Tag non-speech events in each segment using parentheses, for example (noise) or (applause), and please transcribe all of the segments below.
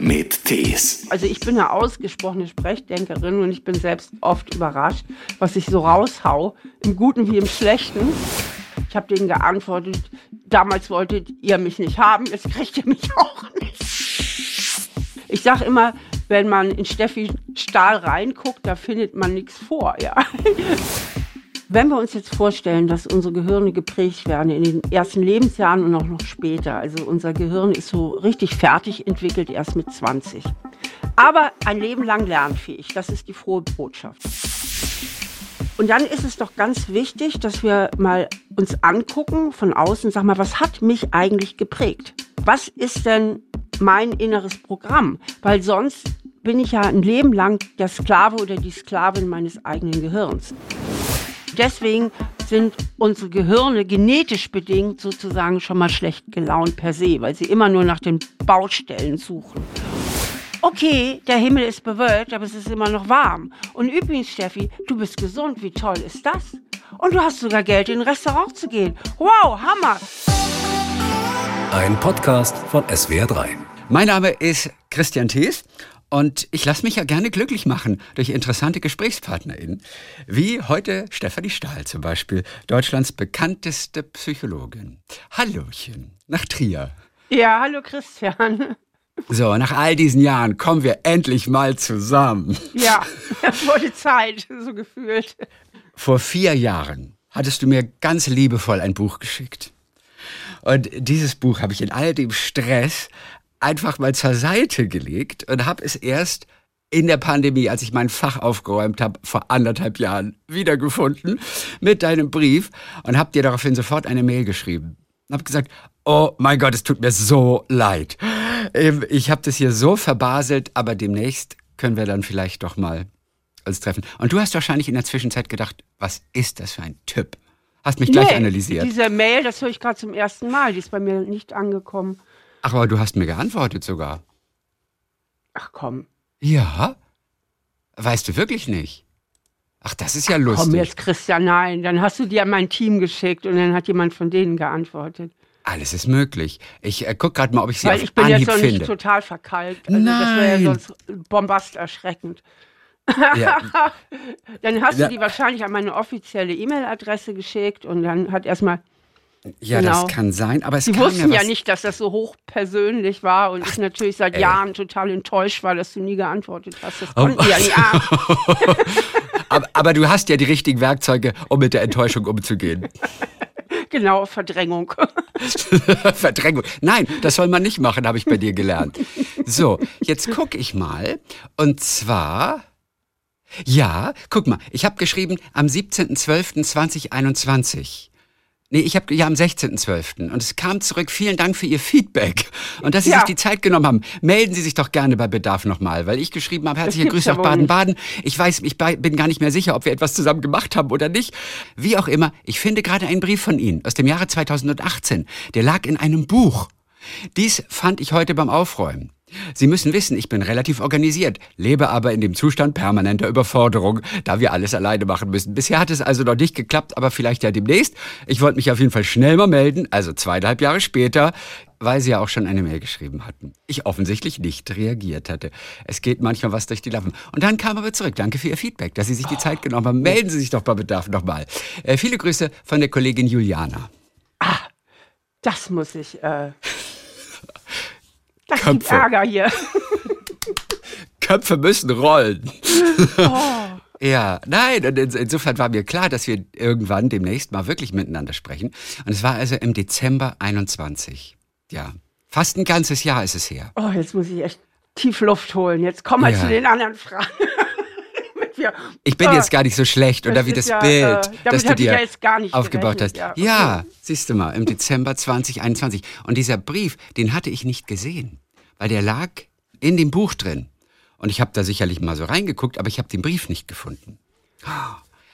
mit Tees. Also ich bin eine ausgesprochene Sprechdenkerin und ich bin selbst oft überrascht, was ich so raushau, im Guten wie im Schlechten. Ich habe denen geantwortet, damals wolltet ihr mich nicht haben, jetzt kriegt ihr mich auch nicht. Ich sage immer, wenn man in Steffi Stahl reinguckt, da findet man nichts vor. Ja. Wenn wir uns jetzt vorstellen, dass unsere Gehirne geprägt werden in den ersten Lebensjahren und auch noch später, also unser Gehirn ist so richtig fertig entwickelt erst mit 20. Aber ein Leben lang lernfähig, das ist die frohe Botschaft. Und dann ist es doch ganz wichtig, dass wir mal uns angucken von außen, sag mal, was hat mich eigentlich geprägt? Was ist denn mein inneres Programm? Weil sonst bin ich ja ein Leben lang der Sklave oder die Sklavin meines eigenen Gehirns deswegen sind unsere Gehirne genetisch bedingt sozusagen schon mal schlecht gelaunt per se, weil sie immer nur nach den Baustellen suchen. Okay, der Himmel ist bewölkt, aber es ist immer noch warm. Und übrigens, Steffi, du bist gesund. Wie toll ist das? Und du hast sogar Geld, in ein Restaurant zu gehen. Wow, Hammer! Ein Podcast von SWR3. Mein Name ist Christian Thees und ich lasse mich ja gerne glücklich machen durch interessante GesprächspartnerInnen, wie heute Stefanie Stahl zum Beispiel, Deutschlands bekannteste Psychologin. Hallochen, nach Trier. Ja, hallo Christian. So, nach all diesen Jahren kommen wir endlich mal zusammen. Ja, es wurde Zeit, so gefühlt. Vor vier Jahren hattest du mir ganz liebevoll ein Buch geschickt. Und dieses Buch habe ich in all dem Stress einfach mal zur Seite gelegt und habe es erst in der Pandemie, als ich mein Fach aufgeräumt habe, vor anderthalb Jahren wiedergefunden mit deinem Brief und habe dir daraufhin sofort eine Mail geschrieben. Und habe gesagt, oh mein Gott, es tut mir so leid. Ähm, ich habe das hier so verbaselt, aber demnächst können wir dann vielleicht doch mal uns treffen. Und du hast wahrscheinlich in der Zwischenzeit gedacht, was ist das für ein Typ? Hast mich gleich nee, analysiert. Diese Mail, das höre ich gerade zum ersten Mal, die ist bei mir nicht angekommen. Ach, aber du hast mir geantwortet sogar. Ach komm. Ja? Weißt du wirklich nicht? Ach, das ist ja Ach, lustig. Komm jetzt, Christian, nein. Dann hast du dir an mein Team geschickt und dann hat jemand von denen geantwortet. Alles ist möglich. Ich äh, guck gerade mal, ob ich sie Weil auf ich bin Anhieb jetzt noch finde. nicht total verkalkt. Also Nein. Das wäre ja sonst bombast erschreckend. Ja. (laughs) dann hast Ja. du die wahrscheinlich an meine offizielle E-Mail-Adresse geschickt und dann hat erstmal Ja, Genau. das kann sein, aber es Sie kam wussten ja, ja nicht, dass das so hochpersönlich war und ich natürlich seit ey. Jahren total enttäuscht war, dass du nie geantwortet hast. Das Oh, konnten die ja nicht (laughs) aber, aber du hast ja die richtigen Werkzeuge, um mit der Enttäuschung umzugehen. Genau, Verdrängung. (laughs) Verdrängung. Nein, das soll man nicht machen, habe ich bei dir gelernt. So, jetzt guck ich mal. Und zwar, ja, guck mal, ich habe geschrieben am 17.12.2021. Nee, ich habe ja am 16.12. Und es kam zurück. Vielen Dank für Ihr Feedback. (laughs) Und dass Sie Ja. sich die Zeit genommen haben. Melden Sie sich doch gerne bei Bedarf nochmal, weil ich geschrieben habe, herzliche Grüße ja wohl Baden-Baden. Ich weiß, ich bin gar nicht mehr sicher, ob wir etwas zusammen gemacht haben oder nicht. Wie auch immer, ich finde gerade einen Brief von Ihnen aus dem Jahre 2018. Der lag in einem Buch. Dies fand ich heute beim Aufräumen. Sie müssen wissen, ich bin relativ organisiert, lebe aber in dem Zustand permanenter Überforderung, da wir alles alleine machen müssen. Bisher hat es also noch nicht geklappt, aber vielleicht ja demnächst. Ich wollte mich auf jeden Fall schnell mal melden, also zweieinhalb Jahre später, weil Sie ja auch schon eine Mail geschrieben hatten. Ich offensichtlich nicht reagiert hatte. Es geht manchmal was durch die Lappen. Und dann kam aber zurück. Danke für Ihr Feedback, dass Sie sich die Zeit genommen haben. Melden Sie sich doch bei Bedarf nochmal. Äh, viele Grüße von der Kollegin Juliana. Das muss ich. Äh, das Köpfe. gibt Ärger hier. (laughs) Köpfe müssen rollen. Oh. (laughs) Ja, nein, und ins- insofern war mir klar, dass wir irgendwann demnächst mal wirklich miteinander sprechen. Und es war also im Dezember 21. Ja, fast ein ganzes Jahr ist es her. Oh, jetzt muss ich echt tief Luft holen. Jetzt kommen wir Ja. zu den anderen Fragen. (laughs) Wir- Ich bin Ah, jetzt gar nicht so schlecht, oder wie das ja, Bild, äh, das du dir ja jetzt gar nicht aufgebaut hast. gerechnet, ja, okay. siehst du mal, im Dezember 2021. Und dieser Brief, den hatte ich nicht gesehen, weil der lag in dem Buch drin. Und ich habe da sicherlich mal so reingeguckt, aber ich habe den Brief nicht gefunden.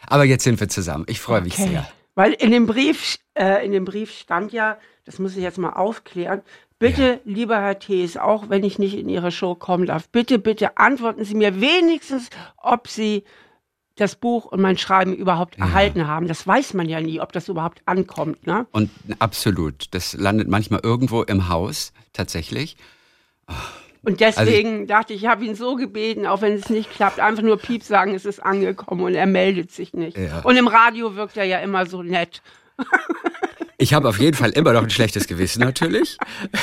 Aber jetzt sind wir zusammen. Ich freue mich Okay. sehr. Weil in dem Brief, äh, in dem Brief stand ja, das muss ich jetzt mal aufklären. Bitte, lieber Herr Thees, auch wenn ich nicht in Ihre Show kommen darf, bitte, bitte antworten Sie mir wenigstens, ob Sie das Buch und mein Schreiben überhaupt erhalten haben. Das weiß man ja nie, ob das überhaupt ankommt. Ne? Und absolut, das landet manchmal irgendwo im Haus, tatsächlich. Ah, Und deswegen also ich, dachte ich, ich habe ihn so gebeten, auch wenn es nicht klappt, einfach nur Piep sagen, es ist angekommen und er meldet sich nicht. Ja. Und im Radio wirkt er ja immer so nett. Ich habe auf jeden Fall immer noch ein schlechtes Gewissen natürlich.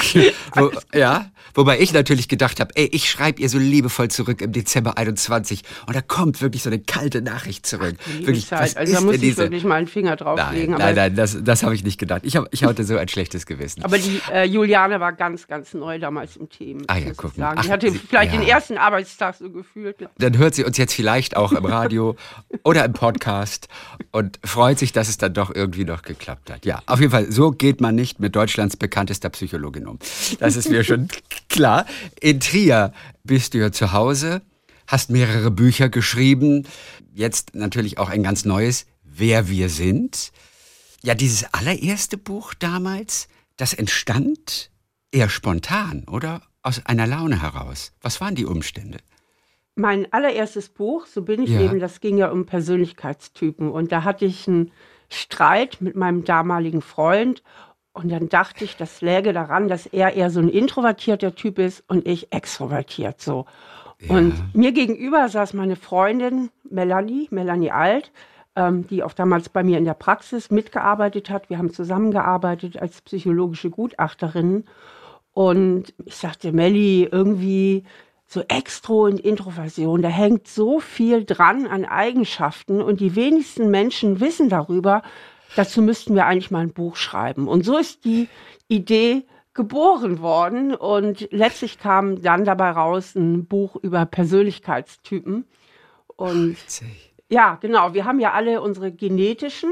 (laughs) Wo, ja, wobei ich natürlich gedacht habe, ey, ich schreibe ihr so liebevoll zurück im Dezember 21 und da kommt wirklich so eine kalte Nachricht zurück. Ach, wirklich, was also da muss ich diese... wirklich mal einen Finger drauflegen. Nein, nein, nein, das, das habe ich nicht gedacht. Ich, hab, ich hatte so ein schlechtes Gewissen. Aber die äh, Juliane war ganz, ganz neu damals im Team. Ah ja, guck mal. Die hatte vielleicht ja. den ersten Arbeitstag so gefühlt. Dann hört sie uns jetzt vielleicht auch im Radio (laughs) oder im Podcast und freut sich, dass es dann doch irgendwie noch geklappt hat. Ja, auf jeden Fall, so geht man nicht mit Deutschlands bekanntester Psychologin um. Das ist mir schon (laughs) klar. In Trier bist du ja zu Hause, hast mehrere Bücher geschrieben, jetzt natürlich auch ein ganz neues, Wer wir sind. Ja, dieses allererste Buch damals, das entstand eher spontan, oder? Aus einer Laune heraus. Was waren die Umstände? Mein allererstes Buch, so bin ich ja. eben, das ging ja um Persönlichkeitstypen. Und da hatte ich einen Streit mit meinem damaligen Freund. Und dann dachte ich, das läge daran, dass er eher so ein introvertierter Typ ist und ich extrovertiert so. Ja. Und mir gegenüber saß meine Freundin Melanie, Melanie Alt, ähm, die auch damals bei mir in der Praxis mitgearbeitet hat. Wir haben zusammengearbeitet als psychologische Gutachterin. Und ich sagte, Melli, irgendwie so Extro und Introversion, da hängt so viel dran an Eigenschaften und die wenigsten Menschen wissen darüber. Dazu müssten wir eigentlich mal ein Buch schreiben. Und so ist die Idee geboren worden und letztlich kam dann dabei raus ein Buch über Persönlichkeitstypen. Und ja, genau, wir haben ja alle unsere genetischen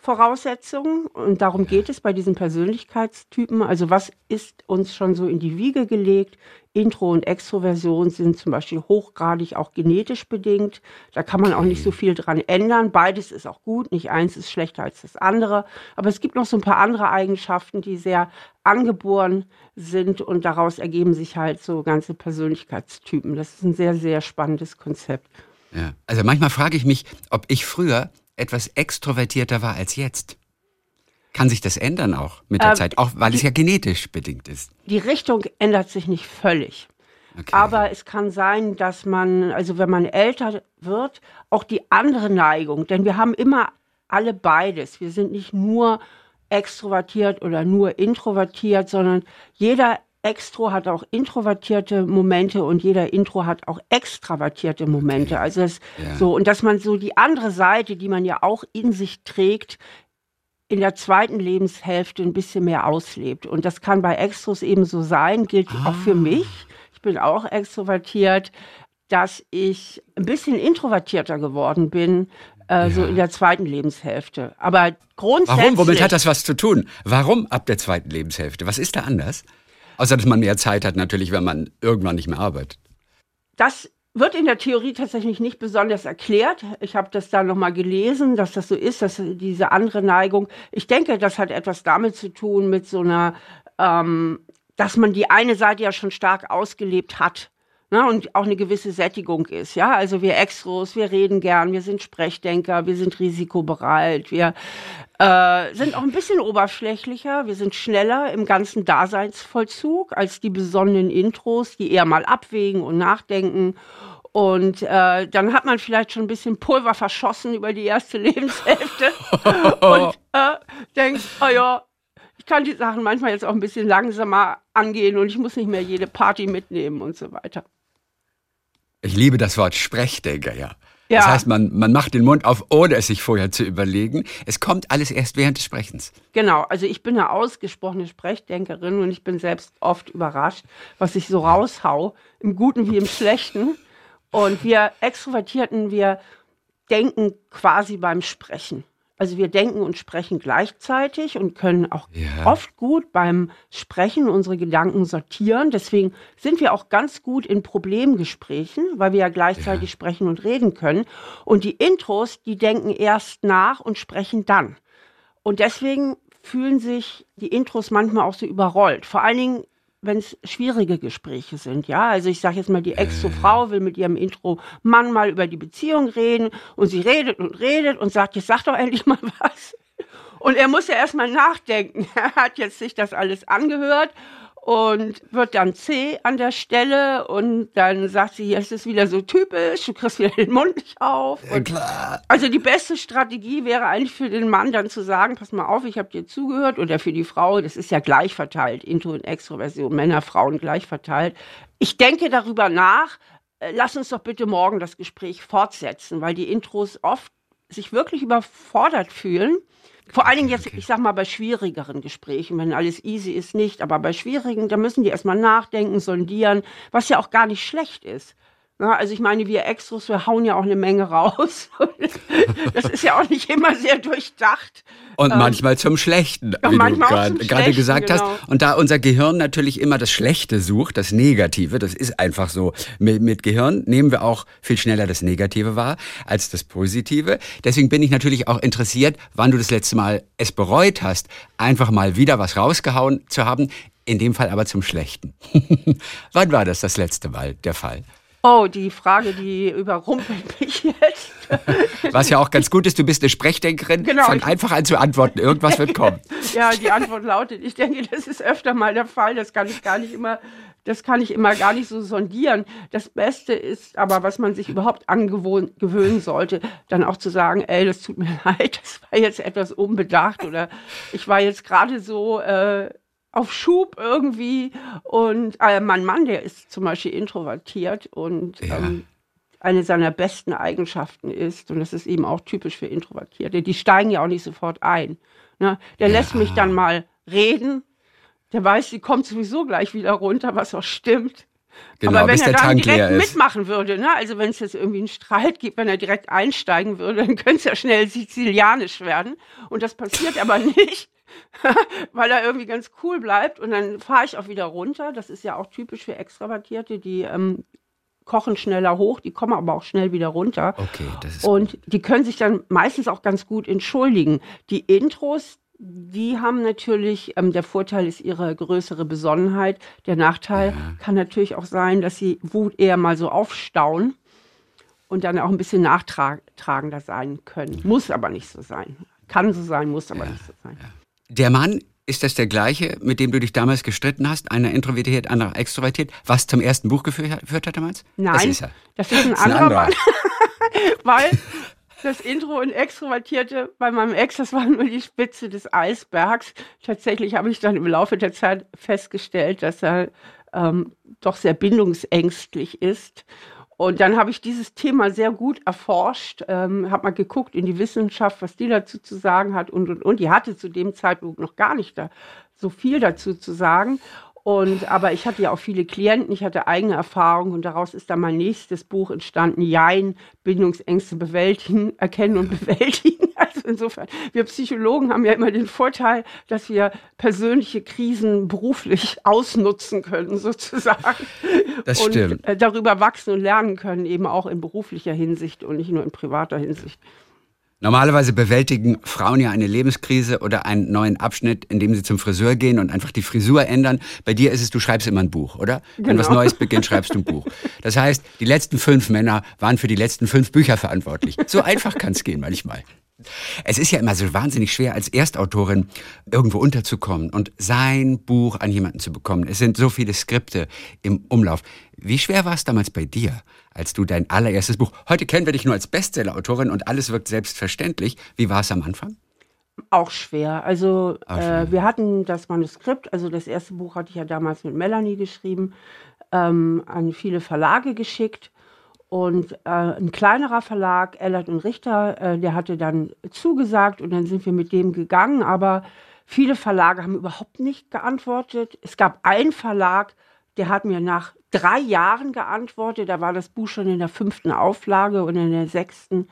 Voraussetzungen und darum geht es bei diesen Persönlichkeitstypen. Also was ist uns schon so in die Wiege gelegt? Intro und Extroversion sind zum Beispiel hochgradig auch genetisch bedingt. Da kann man auch nicht so viel dran ändern. Beides ist auch gut, nicht eins ist schlechter als das andere. Aber es gibt noch so ein paar andere Eigenschaften, die sehr angeboren sind und daraus ergeben sich halt so ganze Persönlichkeitstypen. Das ist ein sehr, sehr spannendes Konzept. Ja. Also manchmal frage ich mich, ob ich früher etwas extrovertierter war als jetzt. Kann sich das ändern auch mit der ähm, Zeit, auch weil die, es ja genetisch bedingt ist? Die Richtung ändert sich nicht völlig. Okay. Aber es kann sein, dass man, also wenn man älter wird, auch die andere Neigung, denn wir haben immer alle beides. Wir sind nicht nur extrovertiert oder nur introvertiert, sondern jeder Extro hat auch introvertierte Momente und jeder Intro hat auch extravertierte Momente. Okay. Also es, ja. so und dass man so die andere Seite, die man ja auch in sich trägt, in der zweiten Lebenshälfte ein bisschen mehr auslebt. Und das kann bei Extros eben so sein, gilt ah. auch für ah. mich. Ich bin auch extrovertiert, dass ich ein bisschen introvertierter geworden bin, äh, ja. so in der zweiten Lebenshälfte. Aber grundsätzlich. Warum? Womit hat das was zu tun? Warum ab der zweiten Lebenshälfte? Was ist da anders? Außer, dass man mehr Zeit hat natürlich, wenn man irgendwann nicht mehr arbeitet. Das wird in der Theorie tatsächlich nicht besonders erklärt. Ich habe das da nochmal gelesen, dass das so ist, dass diese andere Neigung, ich denke, das hat etwas damit zu tun, mit so einer, ähm, dass man die eine Seite ja schon stark ausgelebt hat ne, und auch eine gewisse Sättigung ist. Ja, also wir Extros, wir reden gern, wir sind Sprechdenker, wir sind risikobereit, wir äh, sind auch ein bisschen oberflächlicher, wir sind schneller im ganzen Daseinsvollzug als die besonnenen Intros, die eher mal abwägen und nachdenken. Und äh, dann hat man vielleicht schon ein bisschen Pulver verschossen über die erste (laughs) Lebenshälfte (laughs) und äh, denkt, oh ja, ich kann die Sachen manchmal jetzt auch ein bisschen langsamer angehen und ich muss nicht mehr jede Party mitnehmen und so weiter. Ich liebe das Wort Sprechdenker, ja. ja. Das heißt, man, man macht den Mund auf, ohne es sich vorher zu überlegen. Es kommt alles erst während des Sprechens. Genau, also ich bin eine ausgesprochene Sprechdenkerin und ich bin selbst oft überrascht, was ich so raushau, im Guten wie im Schlechten. Und wir Extrovertierten, wir denken quasi beim Sprechen. Also wir denken und sprechen gleichzeitig und können auch ja. oft gut beim Sprechen unsere Gedanken sortieren. Deswegen sind wir auch ganz gut in Problemgesprächen, weil wir ja gleichzeitig ja. sprechen und reden können. Und die Intros, die denken erst nach und sprechen dann. Und deswegen fühlen sich die Intros manchmal auch so überrollt. Vor allen Dingen wenn es schwierige Gespräche sind, ja. Also ich sage jetzt mal, die Ex-Frau will mit ihrem Intro-Mann mal über die Beziehung reden und sie redet und redet und sagt, jetzt sag doch endlich mal was. Und er muss ja erstmal nachdenken. (laughs) Er hat jetzt sich das alles angehört und wird dann C an der Stelle und dann sagt sie, es ist wieder so typisch, du kriegst wieder den Mund nicht auf. Ja, klar. Also die beste Strategie wäre eigentlich für den Mann dann zu sagen, pass mal auf, ich habe dir zugehört oder für die Frau, das ist ja gleich verteilt, Intro und Extroversion, Männer, Frauen gleich verteilt. Ich denke darüber nach, äh, lass uns doch bitte morgen das Gespräch fortsetzen, weil die Intros oft sich wirklich überfordert fühlen vor allen Dingen jetzt, okay. ich sag mal, bei schwierigeren Gesprächen, wenn alles easy ist, nicht, aber bei schwierigen, da müssen die erstmal nachdenken, sondieren, was ja auch gar nicht schlecht ist. Na, also ich meine, wir Extros, wir hauen ja auch eine Menge raus. (laughs) das ist ja auch nicht immer sehr durchdacht. Und ähm, manchmal zum Schlechten, wie manchmal du gerade gesagt genau. hast. Und da unser Gehirn natürlich immer das Schlechte sucht, das Negative, das ist einfach so. Mit, mit Gehirn nehmen wir auch viel schneller das Negative wahr als das Positive. Deswegen bin ich natürlich auch interessiert, wann du das letzte Mal es bereut hast, einfach mal wieder was rausgehauen zu haben. In dem Fall aber zum Schlechten. (laughs) wann war das das letzte Mal der Fall? Oh, die Frage, die überrumpelt mich jetzt. Was ja auch ganz gut ist, du bist eine Sprechdenkerin. Genau. Fang einfach an zu antworten, irgendwas wird kommen. (laughs) ja, die Antwort lautet, ich denke, das ist öfter mal der Fall, das kann ich gar nicht immer, das kann ich immer gar nicht so sondieren. Das Beste ist aber, was man sich überhaupt angewöhnen sollte, dann auch zu sagen, ey, das tut mir (laughs) leid, das war jetzt etwas unbedacht oder ich war jetzt gerade so... Äh, auf Schub irgendwie. Und äh, mein Mann, der ist zum Beispiel introvertiert und ja. ähm, eine seiner besten Eigenschaften ist, und das ist eben auch typisch für Introvertierte, die steigen ja auch nicht sofort ein. Ne? Der ja. lässt mich dann mal reden, der weiß, die kommt sowieso gleich wieder runter, was auch stimmt. Genau, Aber wenn er dann direkt mitmachen würde, ne? also wenn es jetzt irgendwie einen Streit gibt, wenn er direkt einsteigen würde, (laughs) dann könnte es ja schnell sizilianisch werden. Und das passiert aber (laughs) nicht. (laughs) weil er irgendwie ganz cool bleibt. Und dann fahre ich auch wieder runter. Das ist ja auch typisch für Extravertierte, die ähm, kochen schneller hoch, die kommen aber auch schnell wieder runter. Okay, das ist Und gut. die können sich dann meistens auch ganz gut entschuldigen. Die Intros, die haben natürlich, ähm, der Vorteil ist ihre größere Besonnenheit. Der Nachteil ja. kann natürlich auch sein, dass sie Wut eher mal so aufstauen und dann auch ein bisschen nachtragender sein können. Muss aber nicht so sein. Kann so sein, muss aber ja. nicht so sein. Ja. Der Mann, ist das der gleiche, mit dem du dich damals gestritten hast? Einer introvertiert, anderer extrovertiert, was zum ersten Buch geführt, hat damals? Nein, das ist, er. Das ist ein das ist anderer, Mann. (laughs) Weil das Intro und Extrovertierte bei meinem Ex, das war nur die Spitze des Eisbergs. Tatsächlich habe ich dann im Laufe der Zeit festgestellt, dass er ähm, doch sehr bindungsängstlich ist und dann habe ich dieses Thema sehr gut erforscht, ähm, habe mal geguckt in die Wissenschaft, was die dazu zu sagen hat und, und, und. Die hatte zu dem Zeitpunkt noch gar nicht da so viel dazu zu sagen. Und, aber ich hatte ja auch viele Klienten, ich hatte eigene Erfahrungen und daraus ist dann mein nächstes Buch entstanden, Jein, Bindungsängste bewältigen, erkennen und bewältigen. Insofern, wir Psychologen haben ja immer den Vorteil, dass wir persönliche Krisen beruflich (laughs) ausnutzen können, sozusagen. Das stimmt. Und äh, darüber wachsen und lernen können, eben auch in beruflicher Hinsicht und nicht nur in privater Hinsicht. Normalerweise bewältigen Frauen ja eine Lebenskrise oder einen neuen Abschnitt, indem sie zum Friseur gehen und einfach die Frisur ändern. Bei dir ist es, du schreibst immer ein Buch, oder? Genau. Wenn was. Neues beginnt, schreibst du ein Buch. Das heißt, die letzten fünf Männer waren für die letzten fünf Bücher verantwortlich. So einfach kann es gehen manchmal. Es ist ja immer so wahnsinnig schwer, als Erstautorin irgendwo unterzukommen und sein Buch an jemanden zu bekommen. Es sind so viele Skripte im Umlauf. Wie schwer war es damals bei dir, als du dein allererstes Buch, heute kennen wir dich nur als Bestsellerautorin und alles wirkt selbstverständlich. Wie war es am Anfang? Auch schwer. Also Auch schwer. Äh, wir hatten das Manuskript, also das erste Buch hatte ich ja damals mit Melanie geschrieben, ähm, an viele Verlage geschickt. Und äh, ein kleinerer Verlag, Ellert und Richter, äh, der hatte dann zugesagt und dann sind wir mit dem gegangen. Aber viele Verlage haben überhaupt nicht geantwortet. Es gab einen Verlag, der hat mir nach drei Jahren geantwortet. Da war das Buch schon in der fünften Auflage und in der sechsten.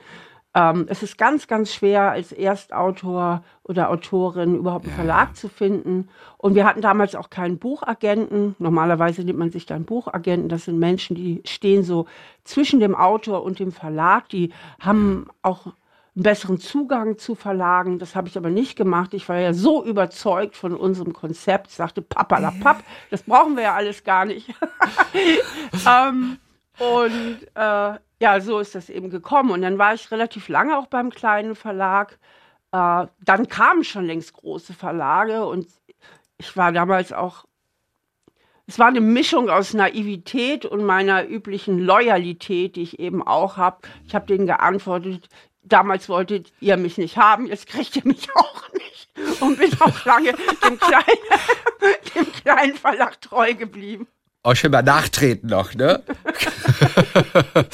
Ähm, es ist ganz, ganz schwer, als Erstautor oder Autorin überhaupt einen ja. Verlag zu finden. Und wir hatten damals auch keinen Buchagenten. Normalerweise nimmt man sich dann Buchagenten. Das sind Menschen, die stehen so zwischen dem Autor und dem Verlag. Die haben auch einen besseren Zugang zu Verlagen. Das habe ich aber nicht gemacht. Ich war ja so überzeugt von unserem Konzept. Ich sagte, Papa la Papp, das brauchen wir ja alles gar nicht. (laughs) ähm, und äh, ja, so ist das eben gekommen. Und dann war ich relativ lange auch beim kleinen Verlag. Äh, dann kamen schon längst große Verlage und ich war damals auch es war eine Mischung aus Naivität und meiner üblichen Loyalität, die ich eben auch habe. Ich habe denen geantwortet, damals wolltet ihr mich nicht haben, jetzt kriegt ihr mich (laughs) auch nicht. Und bin auch lange dem kleinen, (laughs) dem kleinen Verlag treu geblieben. Auch schon mal nachtreten noch, ne? (laughs)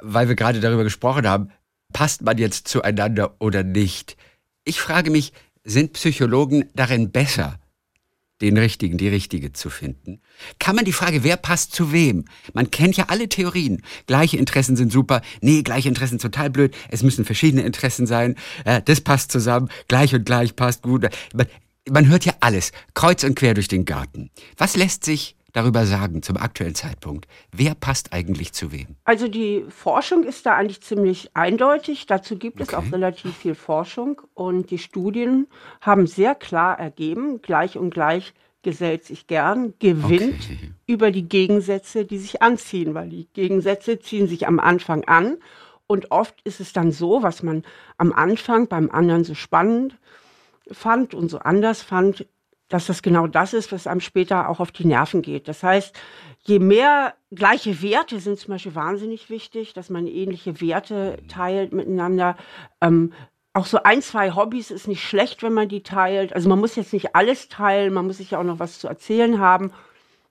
Weil wir gerade darüber gesprochen haben, passt man jetzt zueinander oder nicht? Ich frage mich, sind Psychologen darin besser, den richtigen, die richtige zu finden? Kann man die Frage, wer passt zu wem? Man kennt ja alle Theorien. Gleiche Interessen sind super. Nee, gleiche Interessen total blöd. Es müssen verschiedene Interessen sein. Äh, das passt zusammen. Gleich und gleich passt gut. Man, man hört ja alles. Kreuz und quer durch den Garten. Was lässt sich darüber sagen zum aktuellen Zeitpunkt? Wer passt eigentlich zu wem? Also die Forschung ist da eigentlich ziemlich eindeutig. Dazu gibt es Okay. auch relativ viel Forschung und die Studien haben sehr klar ergeben, gleich und gleich gesellt sich gern, gewinnt Okay. über die Gegensätze, die sich anziehen, weil die Gegensätze ziehen sich am Anfang an und oft ist es dann so, was man am Anfang beim anderen so spannend fand und so anders fand, dass das genau das ist, was einem später auch auf die Nerven geht. Das heißt, je mehr gleiche Werte sind zum Beispiel wahnsinnig wichtig, dass man ähnliche Werte teilt miteinander. Ähm, auch so ein, zwei Hobbys ist nicht schlecht, wenn man die teilt. Also man muss jetzt nicht alles teilen, man muss sich ja auch noch was zu erzählen haben.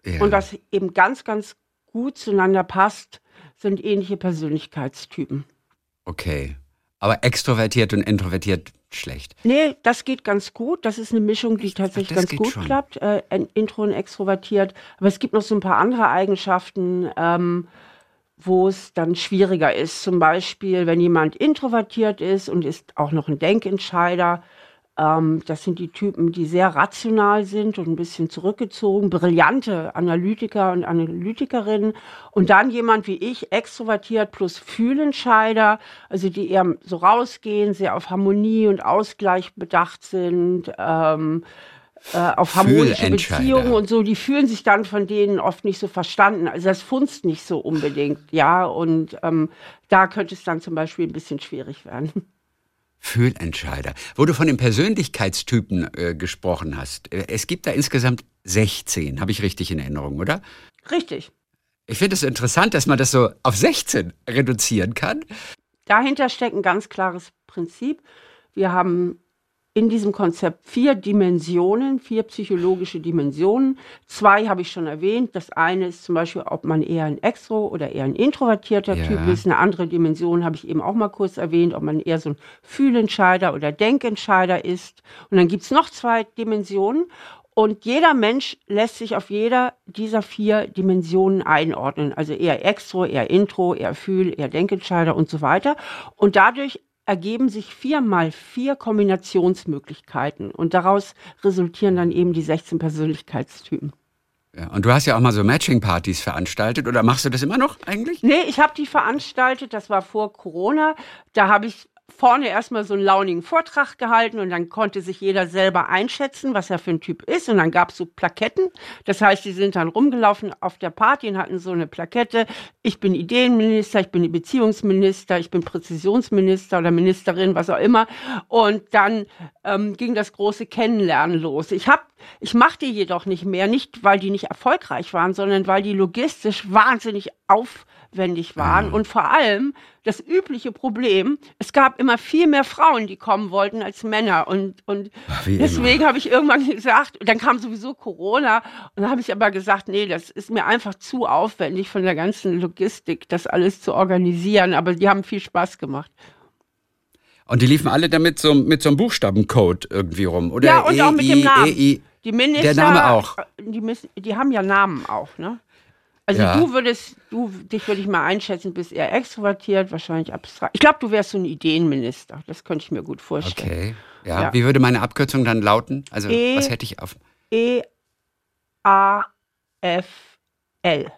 Ja. Und was eben ganz, ganz gut zueinander passt, sind ähnliche Persönlichkeitstypen. Okay. Aber extrovertiert und introvertiert schlecht. Nee, das geht ganz gut. Das ist eine Mischung, die tatsächlich ganz gut schon. klappt. Äh, Intro und extrovertiert. Aber es gibt noch so ein paar andere Eigenschaften, ähm, wo es dann schwieriger ist. Zum Beispiel, wenn jemand introvertiert ist und ist auch noch ein Denkentscheider. Ähm, das sind die Typen, die sehr rational sind und ein bisschen zurückgezogen, brillante Analytiker und Analytikerinnen. Und dann jemand wie ich, extrovertiert plus Fühlentscheider, also die eher so rausgehen, sehr auf Harmonie und Ausgleich bedacht sind. Ähm, äh, auf harmonische. Beziehungen und so, die fühlen sich dann von denen oft nicht so verstanden. Also das funzt nicht so unbedingt, ja. Und ähm, da könnte es dann zum Beispiel ein bisschen schwierig werden. Fühlentscheider. Wo du von den Persönlichkeitstypen äh, gesprochen hast. äh, Es gibt da insgesamt 16, habe ich richtig in Erinnerung, oder? Richtig. Ich finde es interessant, dass man das so auf 16 reduzieren kann. Dahinter steckt ein ganz klares Prinzip. Wir haben in diesem Konzept vier Dimensionen, vier psychologische Dimensionen. Zwei habe ich schon erwähnt. Das eine ist zum Beispiel, ob man eher ein Extro oder eher ein introvertierter Ja. Typ ist. Eine andere Dimension habe ich eben auch mal kurz erwähnt, ob man eher so ein Fühlentscheider oder Denkentscheider ist. Und dann gibt es noch zwei Dimensionen. Und jeder Mensch lässt sich auf jeder dieser vier Dimensionen einordnen. Also eher Extro, eher Intro, eher Fühl, eher Denkentscheider und so weiter. Und dadurch ergeben sich vier mal vier Kombinationsmöglichkeiten. Und daraus resultieren dann eben die 16 Persönlichkeitstypen. Ja, und du hast ja auch mal so Matching-Partys veranstaltet, oder machst du das immer noch eigentlich? Nee, ich habe die veranstaltet, das war vor Corona. Da habe ich vorne erstmal so einen launigen Vortrag gehalten und dann konnte sich jeder selber einschätzen, was er für ein Typ ist. Und dann gab es so Plaketten. Das heißt, die sind dann rumgelaufen auf der Party und hatten so eine Plakette. Ich bin Ideenminister, ich bin Beziehungsminister, ich bin Präzisionsminister oder Ministerin, was auch immer. Und dann ähm, ging das große Kennenlernen los. Ich habe, ich machte die jedoch nicht mehr, nicht weil die nicht erfolgreich waren, sondern weil die logistisch wahnsinnig aufwendig waren und vor allem das übliche Problem, es gab immer viel mehr Frauen, die kommen wollten als Männer und, und wie deswegen habe ich irgendwann gesagt, dann kam sowieso Corona und dann habe ich aber gesagt, nee, das ist mir einfach zu aufwendig von der ganzen Logistik, das alles zu organisieren, aber die haben viel Spaß gemacht. Und die liefen alle damit so mit so einem Buchstabencode irgendwie rum, oder? Ja, und auch mit dem EI, Namen. EI. Die Minister, Der Name auch. Die, müssen, die haben ja Namen auch, ne? Also Ja. du würdest, du, dich würde ich mal einschätzen, bist eher extrovertiert, wahrscheinlich abstrakt. Ich glaube, du wärst so ein Ideenminister. Das könnte ich mir gut vorstellen. Okay. Ja. Ja. Wie würde meine Abkürzung dann lauten? Also, E- was hätte ich auf? E A F L.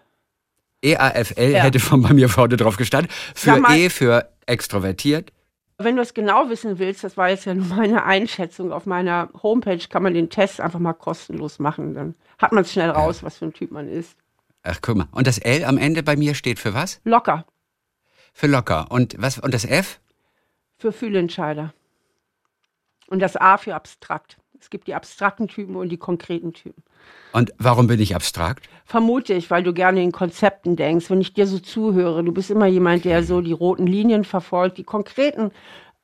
EAFL Ja. hätte von bei mir vorne drauf gestanden. Für mal- E für extrovertiert. Wenn du es genau wissen willst, das war jetzt ja nur meine Einschätzung, auf meiner Homepage kann man den Test einfach mal kostenlos machen. Dann hat man es schnell raus, was für ein Typ man ist. Ach, guck mal. Und das L am Ende bei mir steht für was? Locker Für locker. Und was? Und das F? für Fühlentscheider. Und das A für abstrakt. Es gibt die abstrakten Typen und die konkreten Typen. Und warum bin ich abstrakt? Vermute ich, weil du gerne in Konzepten denkst. Wenn ich dir so zuhöre, du bist immer jemand, der so die roten Linien verfolgt. Die konkreten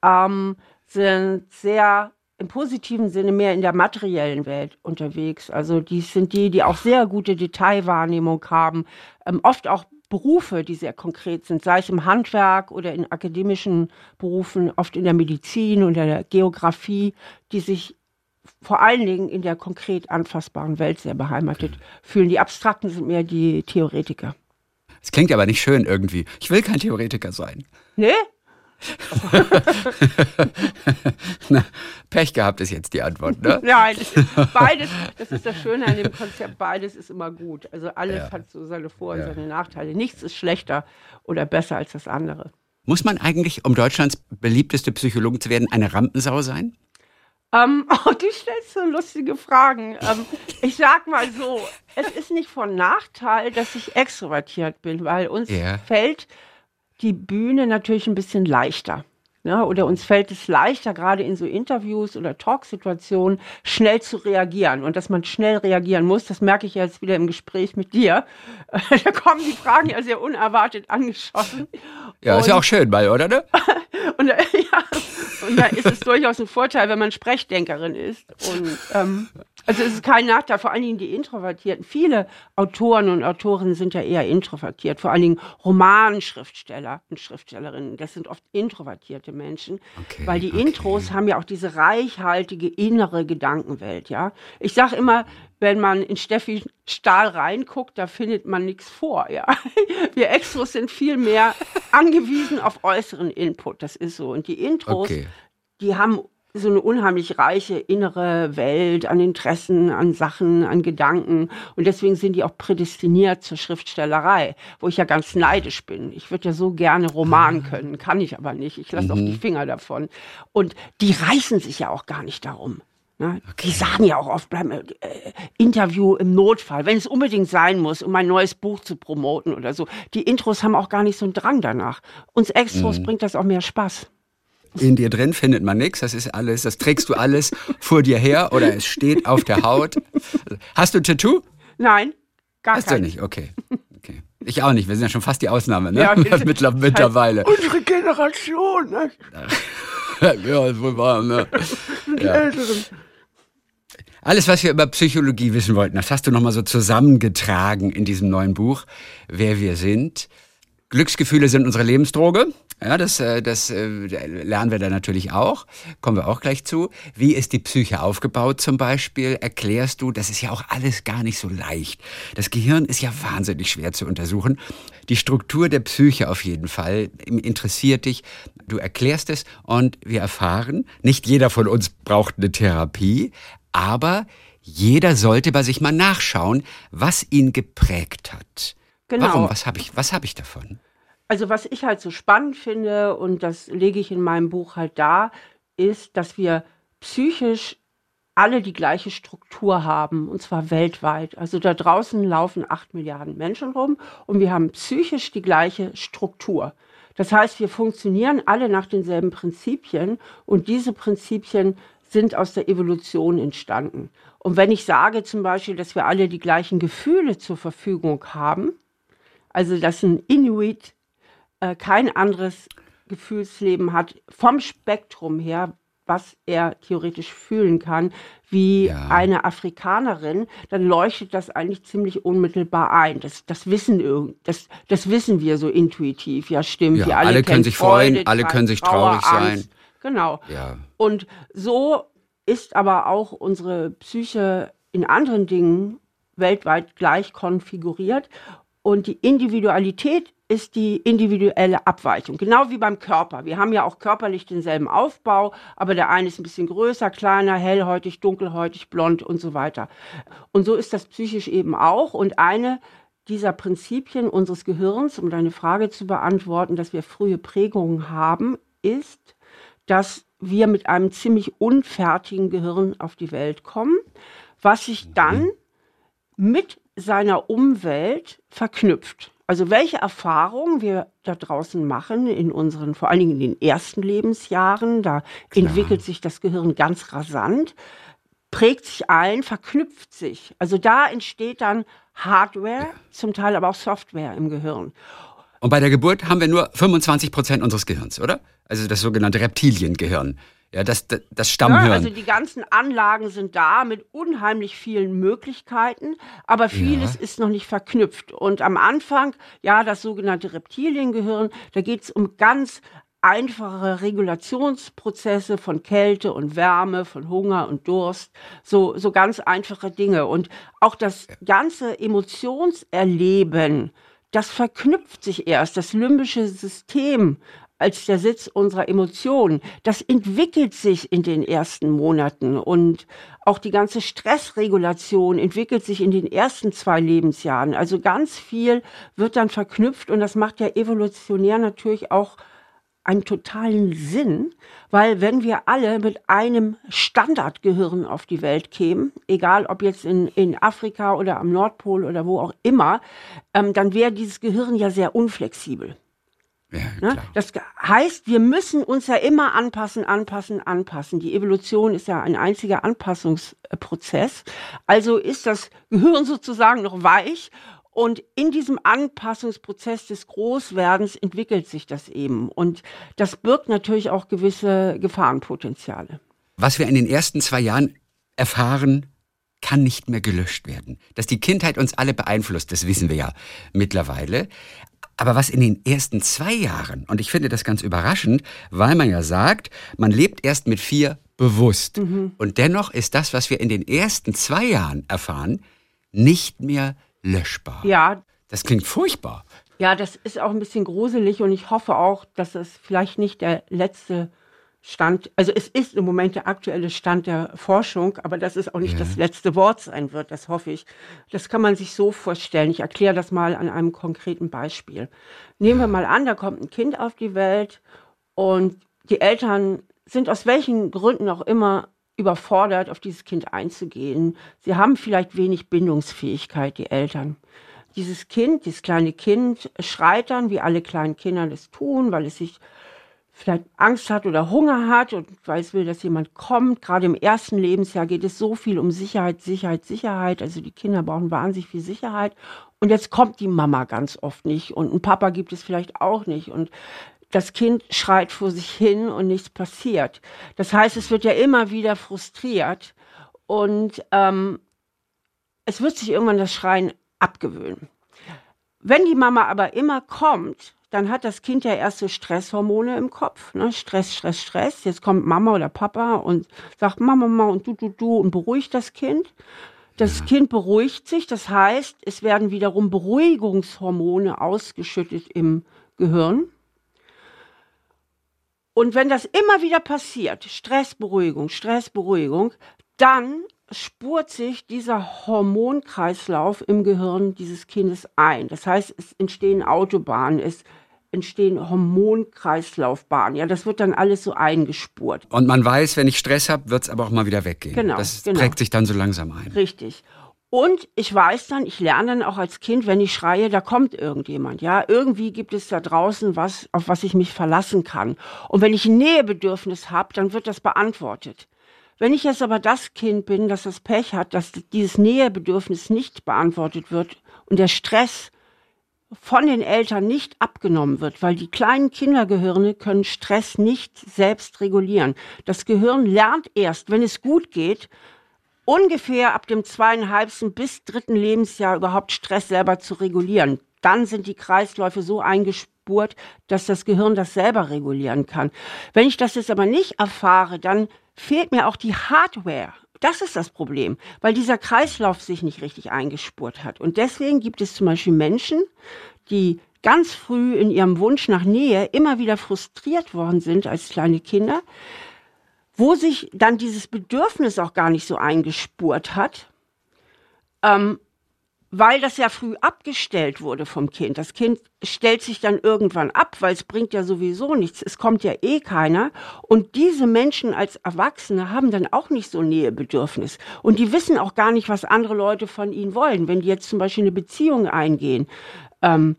ähm, sind sehr im positiven Sinne mehr in der materiellen Welt unterwegs. Also die sind die, die auch sehr gute Detailwahrnehmung haben, ähm, oft auch Berufe, die sehr konkret sind, sei es im Handwerk oder in akademischen Berufen, oft in der Medizin und der Geografie, die sich vor allen Dingen in der konkret anfassbaren Welt sehr beheimatet fühlen. Die Abstrakten sind mehr die Theoretiker. Es klingt aber nicht schön irgendwie. Ich will kein Theoretiker sein. Nee? (laughs) Na, Pech gehabt ist jetzt die Antwort, ne? Nein, beides, das ist das Schöne an dem Konzept, beides ist immer gut. Also alles Ja. hat so seine Vor- und Ja. seine Nachteile. Nichts ist schlechter oder besser als das andere. Muss man eigentlich, um Deutschlands beliebteste Psychologin zu werden, eine Rampensau sein? Ähm, (laughs) oh, du stellst so lustige Fragen. Ähm, ich sag mal so, es ist nicht von Nachteil, dass ich extrovertiert bin, weil uns Ja. fällt die Bühne natürlich ein bisschen leichter. Ne? Oder uns fällt es leichter, gerade in so Interviews oder Talksituationen, schnell zu reagieren. Und dass man schnell reagieren muss, das merke ich jetzt wieder im Gespräch mit dir. (laughs) da kommen die Fragen ja sehr unerwartet angeschossen. Ja, ist ja Und- auch schön mal, oder? Ne? (laughs) und, da- ja, und da ist es durchaus ein Vorteil, wenn man Sprechdenkerin ist. Und ähm, also es ist kein Nachteil, vor allen Dingen die Introvertierten. Viele Autoren und Autorinnen sind ja eher introvertiert, vor allen Dingen Romanschriftsteller und Schriftstellerinnen. Das sind oft introvertierte Menschen, Okay, weil die okay. Intros haben ja auch diese reichhaltige innere Gedankenwelt. Ja, ich sage immer, wenn man in Steffi Stahl reinguckt, da findet man nichts vor. Ja, (laughs) wir Extros sind viel mehr angewiesen auf äußeren Input. Das ist so. Und die Intros, Okay. die haben so eine unheimlich reiche innere Welt an Interessen, an Sachen, an Gedanken. Und deswegen sind die auch prädestiniert zur Schriftstellerei, wo ich ja ganz neidisch bin. Ich würde ja so gerne Roman können, kann ich aber nicht. Ich lasse auch die Finger davon. Und die reißen sich ja auch gar nicht darum. Ne? Die sagen ja auch oft, bleiben, äh, Interview im Notfall, wenn es unbedingt sein muss, um ein neues Buch zu promoten oder so. Die Intros haben auch gar nicht so einen Drang danach. Uns Extros bringt das auch mehr Spaß. In dir drin findet man nichts, das ist alles, das trägst du alles vor dir her oder es steht auf der Haut. Hast du ein Tattoo? Nein, gar Hast du keins. nicht, okay. okay. Ich auch nicht, wir sind ja schon fast die Ausnahme, ne? Ja, (laughs) Mittler- Mittlerweile. Unsere Generation, ne? (laughs) ja, ist wohl wahr, ne? die Älteren. Alles, was wir über Psychologie wissen wollten, das hast du nochmal so zusammengetragen in diesem neuen Buch, Wer wir sind. Glücksgefühle sind unsere Lebensdroge. Ja, das, äh, das äh, lernen wir da natürlich auch. Kommen wir auch gleich zu. Wie ist die Psyche aufgebaut zum Beispiel? Erklärst du, das ist ja auch alles gar nicht so leicht. Das Gehirn ist ja wahnsinnig schwer zu untersuchen. Die Struktur der Psyche auf jeden Fall interessiert dich. Du erklärst es und wir erfahren, nicht jeder von uns braucht eine Therapie, aber jeder sollte bei sich mal nachschauen, was ihn geprägt hat. Genau. Warum? Was habe ich, was hab ich davon? Also was ich halt so spannend finde, und das lege ich in meinem Buch halt dar, ist, dass wir psychisch alle die gleiche Struktur haben, und zwar weltweit. Also da draußen laufen acht Milliarden Menschen rum und wir haben psychisch die gleiche Struktur. Das heißt, wir funktionieren alle nach denselben Prinzipien und diese Prinzipien sind aus der Evolution entstanden. Und wenn ich sage zum Beispiel, dass wir alle die gleichen Gefühle zur Verfügung haben, also dass ein Inuit äh, kein anderes Gefühlsleben hat vom Spektrum her, was er theoretisch fühlen kann, wie Ja. eine Afrikanerin, dann leuchtet das eigentlich ziemlich unmittelbar ein. Das, das wissen das, das wissen wir so intuitiv. Ja, stimmt. Ja, alle alle können sich freuen, Freude, alle Trauer, können sich traurig sein. Angst. Genau. Ja. Und so ist aber auch unsere Psyche in anderen Dingen weltweit gleich konfiguriert. Und die Individualität ist die individuelle Abweichung. Genau wie beim Körper. Wir haben ja auch körperlich denselben Aufbau, aber der eine ist ein bisschen größer, kleiner, hellhäutig, dunkelhäutig, blond und so weiter. Und so ist das psychisch eben auch. Und eine dieser Prinzipien unseres Gehirns, um deine Frage zu beantworten, dass wir frühe Prägungen haben, ist, dass wir mit einem ziemlich unfertigen Gehirn auf die Welt kommen, was sich dann mit seiner Umwelt verknüpft. Also welche Erfahrungen wir da draußen machen in unseren, vor allen Dingen in den ersten Lebensjahren, da entwickelt sich das Gehirn ganz rasant. prägt sich ein, verknüpft sich. Also da entsteht dann Hardware, ja. zum Teil aber auch Software im Gehirn. Und bei der Geburt haben wir nur 25 Prozent unseres Gehirns, oder? Also das sogenannte Reptiliengehirn. Ja, das, das, das Stammhirn. Ja, also die ganzen Anlagen sind da mit unheimlich vielen Möglichkeiten, aber vieles ja. ist noch nicht verknüpft. Und am Anfang, ja, das sogenannte Reptiliengehirn, da geht es um ganz einfache Regulationsprozesse von Kälte und Wärme, von Hunger und Durst, so, so ganz einfache Dinge. Und auch das ganze Emotionserleben, das verknüpft sich erst. Das limbische System als der Sitz unserer Emotionen. Das entwickelt sich in den ersten Monaten und auch die ganze Stressregulation entwickelt sich in den ersten zwei Lebensjahren. Also ganz viel wird dann verknüpft und das macht ja evolutionär natürlich auch einen totalen Sinn, weil wenn wir alle mit einem Standardgehirn auf die Welt kämen, egal ob jetzt in, in Afrika oder am Nordpol oder wo auch immer, ähm, dann wäre dieses Gehirn ja sehr unflexibel. Ja, ne? Das heißt, wir müssen uns ja immer anpassen, anpassen, anpassen. Die Evolution ist ja ein einziger Anpassungsprozess. Also ist das Gehirn sozusagen noch weich und in diesem Anpassungsprozess des Großwerdens entwickelt sich das eben. Und das birgt natürlich auch gewisse Gefahrenpotenziale. Was wir in den ersten zwei Jahren erfahren, kann nicht mehr gelöscht werden. Dass die Kindheit uns alle beeinflusst, das wissen wir ja mittlerweile. Aber was in den ersten zwei Jahren, und ich finde das ganz überraschend, weil man ja sagt, man lebt erst mit vier bewusst. Mhm. Und dennoch ist das, was wir in den ersten zwei Jahren erfahren, nicht mehr löschbar. Ja. Das klingt furchtbar. Ja, das ist auch ein bisschen gruselig und ich hoffe auch, dass es vielleicht nicht der letzte Stand, also es ist im Moment der aktuelle Stand der Forschung, aber dass es auch nicht ja. das letzte Wort sein wird, das hoffe ich. Das kann man sich so vorstellen. Ich erkläre das mal an einem konkreten Beispiel. Nehmen wir mal an, da kommt ein Kind auf die Welt und die Eltern sind aus welchen Gründen auch immer überfordert, auf dieses Kind einzugehen. Sie haben vielleicht wenig Bindungsfähigkeit, die Eltern. Dieses Kind, dieses kleine Kind schreit dann, wie alle kleinen Kinder das tun, weil es sich vielleicht Angst hat oder Hunger hat und weil es will, dass jemand kommt. Gerade im ersten Lebensjahr geht es so viel um Sicherheit, Sicherheit, Sicherheit. Also die Kinder brauchen wahnsinnig viel Sicherheit. Und jetzt kommt die Mama ganz oft nicht und ein Papa gibt es vielleicht auch nicht. Und das Kind schreit vor sich hin und nichts passiert. Das heißt, es wird ja immer wieder frustriert und ähm, es wird sich irgendwann das Schreien abgewöhnen. Wenn die Mama aber immer kommt, dann hat das Kind ja erst so Stresshormone im Kopf. Ne? Stress, Stress, Stress. Jetzt kommt Mama oder Papa und sagt Mama, Mama und du, du, du und beruhigt das Kind. Das ja. Kind beruhigt sich. Das heißt, es werden wiederum Beruhigungshormone ausgeschüttet im Gehirn. Und wenn das immer wieder passiert, Stressberuhigung, Stressberuhigung, dann spurt sich dieser Hormonkreislauf im Gehirn dieses Kindes ein. Das heißt, es entstehen Autobahnen, es entstehen Hormonkreislaufbahnen. Ja, das wird dann alles so eingespurt. Und man weiß, wenn ich Stress habe, wird es aber auch mal wieder weggehen. Genau. Das genau. prägt sich dann so langsam ein. Richtig. Und ich weiß dann, ich lerne dann auch als Kind, wenn ich schreie, da kommt irgendjemand. Ja, irgendwie gibt es da draußen was, auf was ich mich verlassen kann. Und wenn ich ein Nähebedürfnis habe, dann wird das beantwortet. Wenn ich jetzt aber das Kind bin, das das Pech hat, dass dieses Nähebedürfnis nicht beantwortet wird und der Stress von den Eltern nicht abgenommen wird, weil die kleinen Kindergehirne können Stress nicht selbst regulieren. Das Gehirn lernt erst, wenn es gut geht, ungefähr ab dem zweieinhalbsten bis dritten Lebensjahr überhaupt Stress selber zu regulieren. Dann sind die Kreisläufe so eingespurt, dass das Gehirn das selber regulieren kann. Wenn ich das jetzt aber nicht erfahre, dann fehlt mir auch die Hardware. Das ist das Problem, weil dieser Kreislauf sich nicht richtig eingespurt hat. Und deswegen gibt es zum Beispiel Menschen, die ganz früh in ihrem Wunsch nach Nähe immer wieder frustriert worden sind als kleine Kinder, wo sich dann dieses Bedürfnis auch gar nicht so eingespurt hat. Ähm, weil das ja früh abgestellt wurde vom Kind. Das Kind stellt sich dann irgendwann ab, weil es bringt ja sowieso nichts. Es kommt ja eh keiner. Und diese Menschen als Erwachsene haben dann auch nicht so Nähebedürfnis. Und die wissen auch gar nicht, was andere Leute von ihnen wollen. Wenn die jetzt zum Beispiel eine Beziehung eingehen, ähm,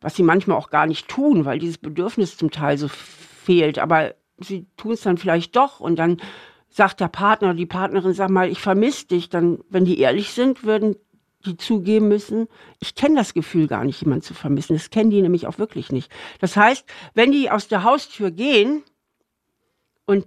was sie manchmal auch gar nicht tun, weil dieses Bedürfnis zum Teil so fehlt. Aber sie tun es dann vielleicht doch und dann sagt der Partner oder die Partnerin, sag mal, ich vermisse dich, dann, wenn die ehrlich sind, würden die zugeben müssen, ich kenne das Gefühl gar nicht, jemanden zu vermissen. Das kennen die nämlich auch wirklich nicht. Das heißt, wenn die aus der Haustür gehen und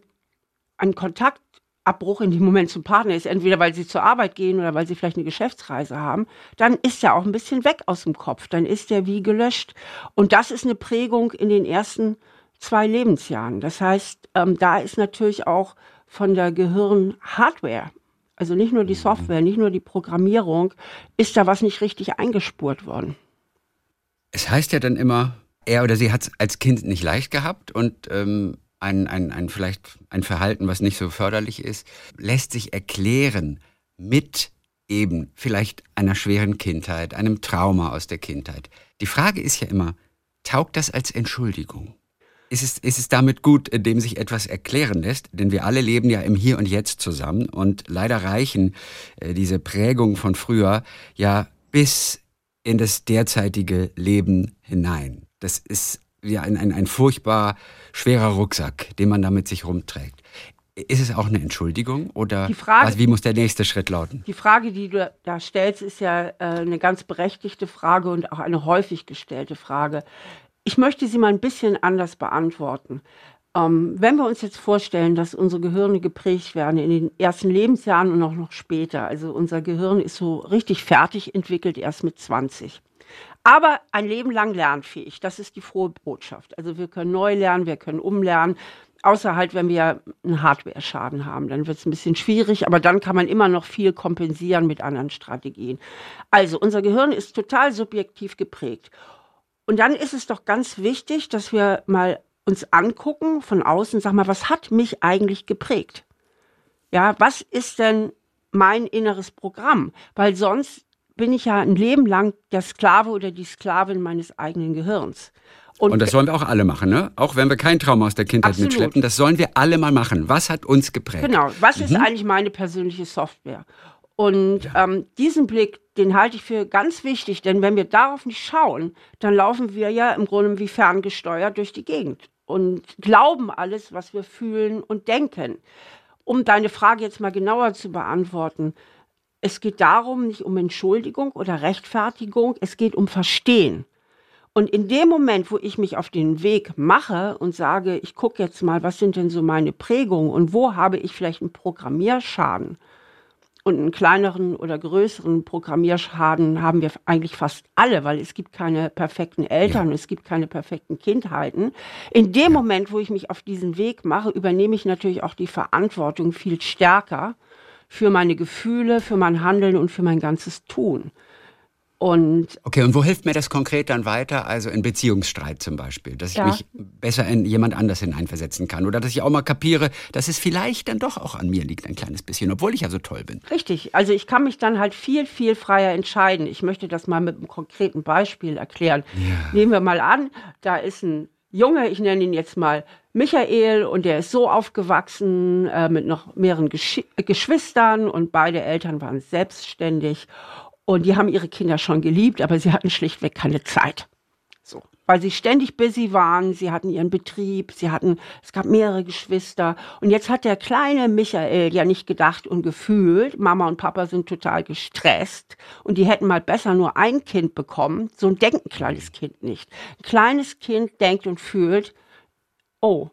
ein Kontaktabbruch in dem Moment zum Partner ist, entweder weil sie zur Arbeit gehen oder weil sie vielleicht eine Geschäftsreise haben, dann ist er auch ein bisschen weg aus dem Kopf. Dann ist er wie gelöscht. Und das ist eine Prägung in den ersten zwei Lebensjahren. Das heißt, ähm, da ist natürlich auch von der Gehirnhardware also nicht nur die mhm. Software, nicht nur die Programmierung, ist da was nicht richtig eingespurt worden. Es heißt ja dann immer, er oder sie hat es als Kind nicht leicht gehabt und ähm, ein, ein, ein, vielleicht ein Verhalten, was nicht so förderlich ist, lässt sich erklären mit eben vielleicht einer schweren Kindheit, einem Trauma aus der Kindheit. Die Frage ist ja immer, taugt das als Entschuldigung? Ist es, ist es damit gut, indem sich etwas erklären lässt, denn wir alle leben ja im Hier und Jetzt zusammen und leider reichen äh, diese Prägungen von früher ja bis in das derzeitige Leben hinein. Das ist ja ein, ein, ein furchtbar schwerer Rucksack, den man da mit sich rumträgt. Ist es auch eine Entschuldigung oder Frage, was, wie muss der nächste Schritt lauten? Die Frage, die du da stellst, ist ja äh, eine ganz berechtigte Frage und auch eine häufig gestellte Frage. Ich möchte sie mal ein bisschen anders beantworten. Ähm, wenn wir uns jetzt vorstellen, dass unsere Gehirne geprägt werden in den ersten Lebensjahren und auch noch später, also unser Gehirn ist so richtig fertig entwickelt erst mit 20. Aber ein Leben lang lernfähig, das ist die frohe Botschaft. Also wir können neu lernen, wir können umlernen, außer halt, wenn wir einen Hardware-Schaden haben, dann wird es ein bisschen schwierig, aber dann kann man immer noch viel kompensieren mit anderen Strategien. Also unser Gehirn ist total subjektiv geprägt. Und dann ist es doch ganz wichtig, dass wir mal uns angucken von außen, sag mal, was hat mich eigentlich geprägt? Ja, was ist denn mein inneres Programm? Weil sonst bin ich ja ein Leben lang der Sklave oder die Sklavin meines eigenen Gehirns. Und, und, das sollen wir auch alle machen, ne? Auch wenn wir kein Trauma aus der Kindheit absolut. mitschleppen, das sollen wir alle mal machen. Was hat uns geprägt? Genau, was mhm. ist eigentlich meine persönliche Software? Und ähm, diesen Blick, den halte ich für ganz wichtig, denn wenn wir darauf nicht schauen, dann laufen wir ja im Grunde wie ferngesteuert durch die Gegend und glauben alles, was wir fühlen und denken. Um deine Frage jetzt mal genauer zu beantworten, es geht darum, nicht um Entschuldigung oder Rechtfertigung, es geht um Verstehen. Und in dem Moment, wo ich mich auf den Weg mache und sage, ich gucke jetzt mal, was sind denn so meine Prägungen und wo habe ich vielleicht einen Programmierschaden, und einen kleineren oder größeren Programmierschaden haben wir eigentlich fast alle, weil es gibt keine perfekten Eltern, ja. es gibt keine perfekten Kindheiten. In dem Moment, wo ich mich auf diesen Weg mache, übernehme ich natürlich auch die Verantwortung viel stärker für meine Gefühle, für mein Handeln und für mein ganzes Tun. Und okay, und wo hilft mir das konkret dann weiter? Also in Beziehungsstreit zum Beispiel, dass ja. ich mich besser in jemand anders hineinversetzen kann oder dass ich auch mal kapiere, dass es vielleicht dann doch auch an mir liegt ein kleines bisschen, obwohl ich ja so toll bin. Richtig, also ich kann mich dann halt viel, viel freier entscheiden. Ich möchte das mal mit einem konkreten Beispiel erklären. Ja. Nehmen wir mal an, da ist ein Junge, ich nenne ihn jetzt mal Michael, und der ist so aufgewachsen äh, mit noch mehreren Gesch Geschwistern und beide Eltern waren selbstständig. Und die haben ihre Kinder schon geliebt, aber sie hatten schlichtweg keine Zeit. So. Weil sie ständig busy waren, sie hatten ihren Betrieb, sie hatten, es gab mehrere Geschwister. Und jetzt hat der kleine Michael ja nicht gedacht und gefühlt, Mama und Papa sind total gestresst und die hätten mal besser nur ein Kind bekommen. So ein denkt ein kleines Kind nicht. Ein kleines Kind denkt und fühlt, oh,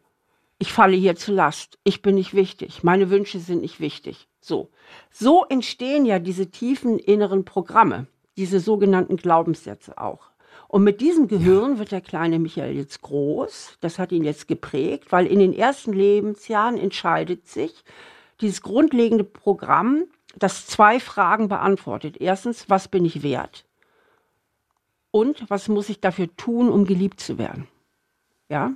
ich falle hier zu Last, ich bin nicht wichtig, meine Wünsche sind nicht wichtig. So. So entstehen ja diese tiefen inneren Programme, diese sogenannten Glaubenssätze auch. Und mit diesem Gehirn ja. wird der kleine Michael jetzt groß. Das hat ihn jetzt geprägt, weil in den ersten Lebensjahren entscheidet sich dieses grundlegende Programm, das zwei Fragen beantwortet. Erstens, was bin ich wert? Und was muss ich dafür tun, um geliebt zu werden? Ja,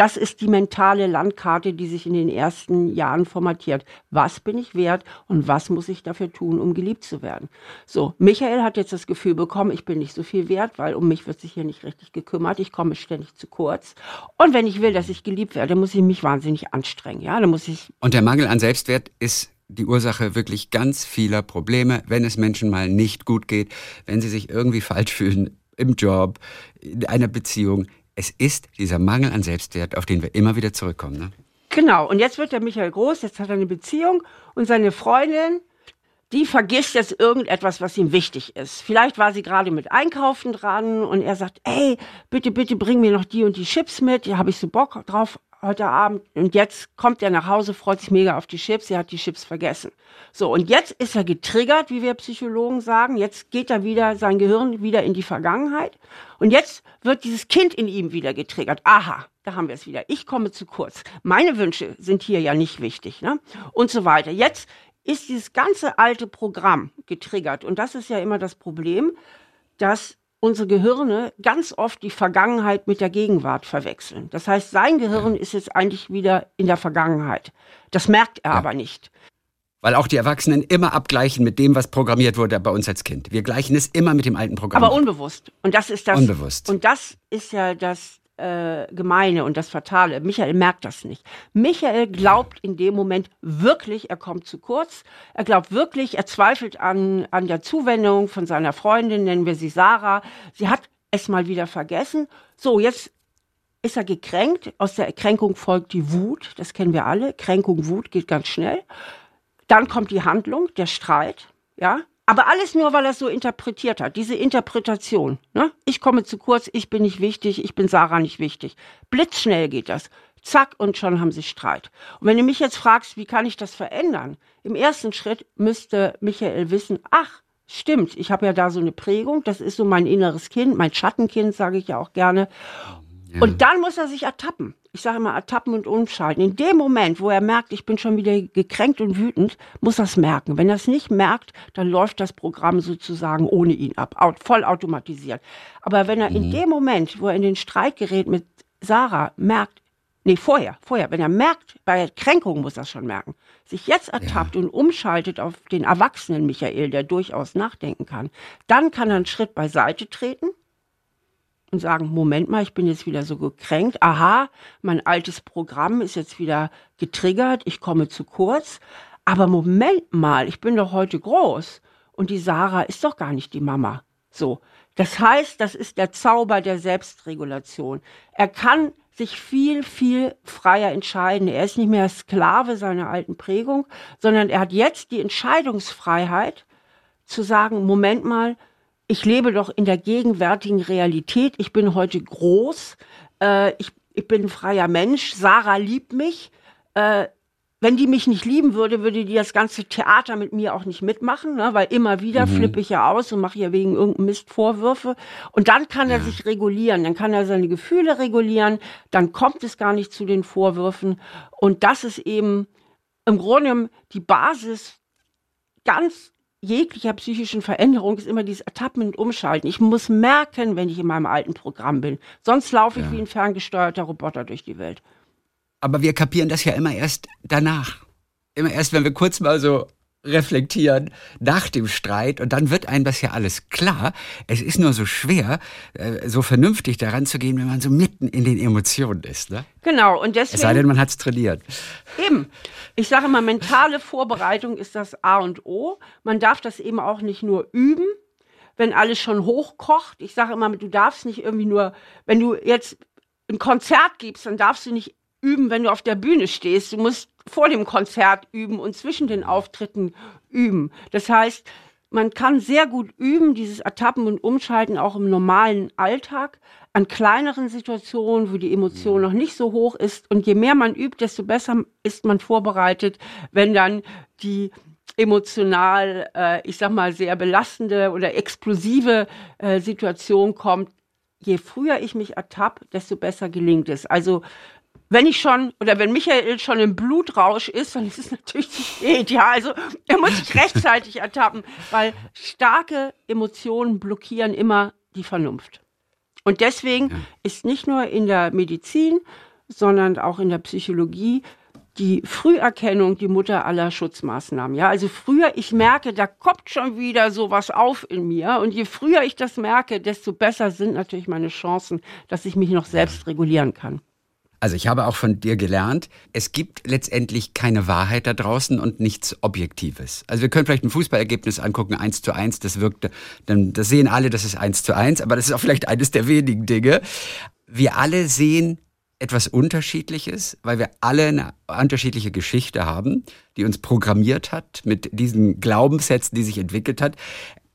das ist die mentale Landkarte, die sich in den ersten Jahren formatiert. Was bin ich wert und was muss ich dafür tun, um geliebt zu werden? So, Michael hat jetzt das Gefühl bekommen, ich bin nicht so viel wert, weil um mich wird sich hier nicht richtig gekümmert. Ich komme ständig zu kurz. Und wenn ich will, dass ich geliebt werde, muss ich mich wahnsinnig anstrengen. Ja, dann muss ich. Und der Mangel an Selbstwert ist die Ursache wirklich ganz vieler Probleme, wenn es Menschen mal nicht gut geht, wenn sie sich irgendwie falsch fühlen im Job, in einer Beziehung es ist dieser Mangel an Selbstwert, auf den wir immer wieder zurückkommen. Ne? Genau, und jetzt wird der Michael groß, jetzt hat er eine Beziehung und seine Freundin, die vergisst jetzt irgendetwas, was ihm wichtig ist. Vielleicht war sie gerade mit Einkaufen dran und er sagt, ey, bitte, bitte bring mir noch die und die Chips mit, da habe ich so Bock drauf heute Abend. Und jetzt kommt er nach Hause, freut sich mega auf die Chips, er hat die Chips vergessen. So, und jetzt ist er getriggert, wie wir Psychologen sagen. Jetzt geht er wieder, sein Gehirn wieder in die Vergangenheit. Und jetzt wird dieses Kind in ihm wieder getriggert. Aha, da haben wir es wieder. Ich komme zu kurz. Meine Wünsche sind hier ja nicht wichtig, ne? Und so weiter. Jetzt ist dieses ganze alte Programm getriggert. Und das ist ja immer das Problem, dass unsere Gehirne ganz oft die Vergangenheit mit der Gegenwart verwechseln. Das heißt, sein Gehirn ist jetzt eigentlich wieder in der Vergangenheit. Das merkt er ja. aber nicht. Weil auch die Erwachsenen immer abgleichen mit dem, was programmiert wurde bei uns als Kind. Wir gleichen es immer mit dem alten Programm. Aber unbewusst. Und das ist das. Unbewusst. Und das ist ja das äh, Gemeine und das Fatale. Michael merkt das nicht. Michael glaubt in dem Moment wirklich, er kommt zu kurz. Er glaubt wirklich, er zweifelt an, an der Zuwendung von seiner Freundin, nennen wir sie Sarah. Sie hat es mal wieder vergessen. So, jetzt ist er gekränkt. Aus der Kränkung folgt die Wut. Das kennen wir alle. Kränkung, Wut geht ganz schnell. Dann kommt die Handlung, der Streit. Ja, aber alles nur, weil er es so interpretiert hat. Diese Interpretation. Ne? Ich komme zu kurz, ich bin nicht wichtig, ich bin Sarah nicht wichtig. Blitzschnell geht das. Zack, und schon haben sie Streit. Und wenn du mich jetzt fragst, wie kann ich das verändern? Im ersten Schritt müsste Michael wissen, ach, stimmt, ich habe ja da so eine Prägung, das ist so mein inneres Kind, mein Schattenkind, sage ich ja auch gerne. Und dann muss er sich ertappen. Ich sage immer ertappen und umschalten. In dem Moment, wo er merkt, ich bin schon wieder gekränkt und wütend, muss er es merken. Wenn er es nicht merkt, dann läuft das Programm sozusagen ohne ihn ab, voll automatisiert. Aber wenn er mhm. in dem Moment, wo er in den Streit gerät mit Sarah, merkt, nee, vorher, vorher, wenn er merkt, bei Kränkung muss er es schon merken, sich jetzt ertappt ja. und umschaltet auf den erwachsenen Michael, der durchaus nachdenken kann, dann kann er einen Schritt beiseite treten und sagen, Moment mal, ich bin jetzt wieder so gekränkt. Aha, mein altes Programm ist jetzt wieder getriggert, ich komme zu kurz. Aber Moment mal, ich bin doch heute groß und die Sarah ist doch gar nicht die Mama. So. Das heißt, das ist der Zauber der Selbstregulation. Er kann sich viel, viel freier entscheiden. Er ist nicht mehr Sklave seiner alten Prägung, sondern er hat jetzt die Entscheidungsfreiheit zu sagen, Moment mal, ich lebe doch in der gegenwärtigen Realität. Ich bin heute groß. Äh, ich, ich bin ein freier Mensch. Sarah liebt mich. Äh, wenn die mich nicht lieben würde, würde die das ganze Theater mit mir auch nicht mitmachen, ne? weil immer wieder mhm. flippe ich ja aus und mache ja wegen irgendeinem Mist Vorwürfe. Und dann kann er sich regulieren, dann kann er seine Gefühle regulieren, dann kommt es gar nicht zu den Vorwürfen. Und das ist eben im Grunde die Basis ganz jeglicher psychischen Veränderung ist immer dieses Ertappen und Umschalten. Ich muss merken, wenn ich in meinem alten Programm bin. Sonst laufe ich ja. wie ein ferngesteuerter Roboter durch die Welt. Aber wir kapieren das ja immer erst danach. Immer erst, wenn wir kurz mal so reflektieren nach dem Streit und dann wird einem das ja alles klar. Es ist nur so schwer, äh, so vernünftig daran zu gehen, wenn man so mitten in den Emotionen ist. Ne? Genau, und deswegen. Es sei denn, man hat es trainiert. Eben. Ich sage mal, mentale Vorbereitung ist das A und O. Man darf das eben auch nicht nur üben, wenn alles schon hochkocht. Ich sage immer, du darfst nicht irgendwie nur, wenn du jetzt ein Konzert gibst, dann darfst du nicht üben, wenn du auf der Bühne stehst. Du musst vor dem Konzert üben und zwischen den Auftritten üben. Das heißt, man kann sehr gut üben, dieses Ertappen und Umschalten auch im normalen Alltag, an kleineren Situationen, wo die Emotion noch nicht so hoch ist. Und je mehr man übt, desto besser ist man vorbereitet, wenn dann die emotional, äh, ich sag mal, sehr belastende oder explosive äh, Situation kommt. Je früher ich mich ertappe, desto besser gelingt es. Also wenn ich schon oder wenn Michael schon im Blutrausch ist, dann ist es natürlich zu spät. Ja, also er muss sich rechtzeitig ertappen, weil starke Emotionen blockieren immer die Vernunft. Und deswegen ja. ist nicht nur in der Medizin, sondern auch in der Psychologie die Früherkennung die Mutter aller Schutzmaßnahmen. Ja, also früher ich merke, da kommt schon wieder sowas auf in mir und je früher ich das merke, desto besser sind natürlich meine Chancen, dass ich mich noch selbst regulieren kann. Also ich habe auch von dir gelernt, es gibt letztendlich keine Wahrheit da draußen und nichts Objektives. Also wir können vielleicht ein Fußballergebnis angucken, eins zu eins, das wirkt, dann das sehen alle, das ist eins zu eins, aber das ist auch vielleicht eines der wenigen Dinge. Wir alle sehen etwas Unterschiedliches, weil wir alle eine unterschiedliche Geschichte haben, die uns programmiert hat mit diesen Glaubenssätzen, die sich entwickelt hat.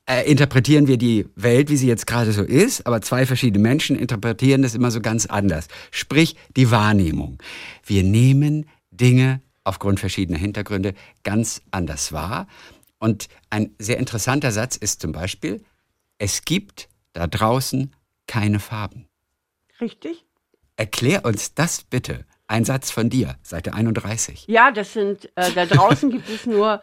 Äh, interpretieren wir die Welt, wie sie jetzt gerade so ist, aber zwei verschiedene Menschen interpretieren das immer so ganz anders. Sprich, die Wahrnehmung. Wir nehmen Dinge aufgrund verschiedener Hintergründe ganz anders wahr. Und ein sehr interessanter Satz ist zum Beispiel, es gibt da draußen keine Farben. Richtig. Erklär uns das bitte. Ein Satz von dir, Seite 31. Ja, das sind, äh, da draußen gibt es nur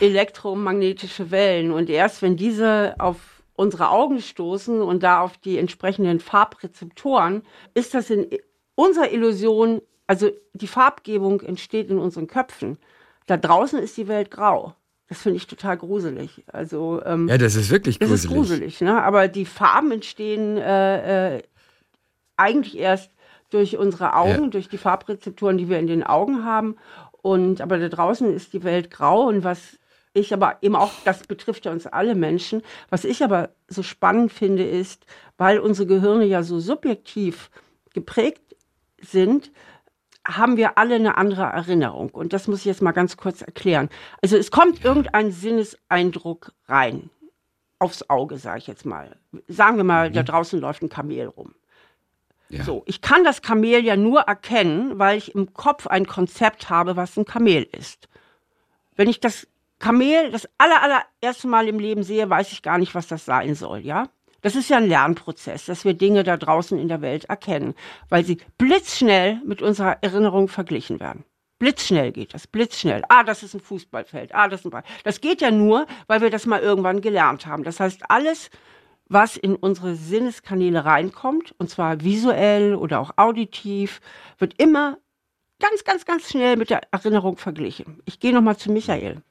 elektromagnetische Wellen. Und erst wenn diese auf unsere Augen stoßen und da auf die entsprechenden Farbrezeptoren, ist das in unserer Illusion, also die Farbgebung entsteht in unseren Köpfen. Da draußen ist die Welt grau. Das finde ich total gruselig. Also ähm, ja, das ist wirklich gruselig. Das ist gruselig, ne? Aber die Farben entstehen äh, äh, eigentlich erst durch unsere Augen, ja. durch die Farbrezeptoren, die wir in den Augen haben. Und aber da draußen ist die Welt grau und was ich aber eben auch, das betrifft ja uns alle Menschen. Was ich aber so spannend finde, ist, weil unsere Gehirne ja so subjektiv geprägt sind, haben wir alle eine andere Erinnerung. Und das muss ich jetzt mal ganz kurz erklären. Also es kommt irgendein Sinneseindruck rein. Aufs Auge, sage ich jetzt mal. Sagen wir mal, mhm. da draußen läuft ein Kamel rum. Ja. So, ich kann das Kamel ja nur erkennen, weil ich im Kopf ein Konzept habe, was ein Kamel ist. Wenn ich das Kamel das aller, allererste Mal im Leben sehe, weiß ich gar nicht, was das sein soll, ja? Das ist ja ein Lernprozess, dass wir Dinge da draußen in der Welt erkennen, weil sie blitzschnell mit unserer Erinnerung verglichen werden. Blitzschnell geht das, blitzschnell. Ah, das ist ein Fußballfeld. Ah, das ist ein Ball. Das geht ja nur, weil wir das mal irgendwann gelernt haben. Das heißt, alles, was in unsere Sinneskanäle reinkommt, und zwar visuell oder auch auditiv, wird immer ganz, ganz, ganz schnell mit der Erinnerung verglichen. Ich gehe nochmal zu Michael.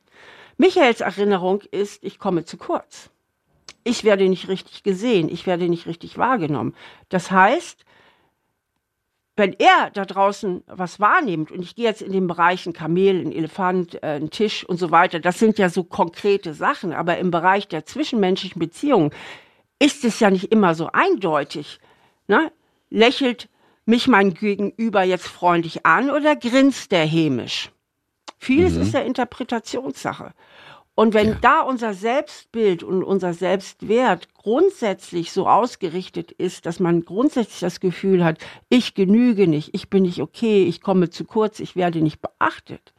Michaels Erinnerung ist, ich komme zu kurz. Ich werde nicht richtig gesehen, ich werde nicht richtig wahrgenommen. Das heißt, wenn er da draußen was wahrnimmt, und ich gehe jetzt in den Bereichen Kamel, ein Elefant, äh, ein Tisch und so weiter, das sind ja so konkrete Sachen, aber im Bereich der zwischenmenschlichen Beziehungen ist es ja nicht immer so eindeutig. Ne? Lächelt mich mein Gegenüber jetzt freundlich an oder grinst der hämisch? Vieles mhm. ist ja Interpretationssache. Und wenn ja. da unser Selbstbild und unser Selbstwert grundsätzlich so ausgerichtet ist, dass man grundsätzlich das Gefühl hat, ich genüge nicht, ich bin nicht okay, ich komme zu kurz, ich werde nicht beachtet,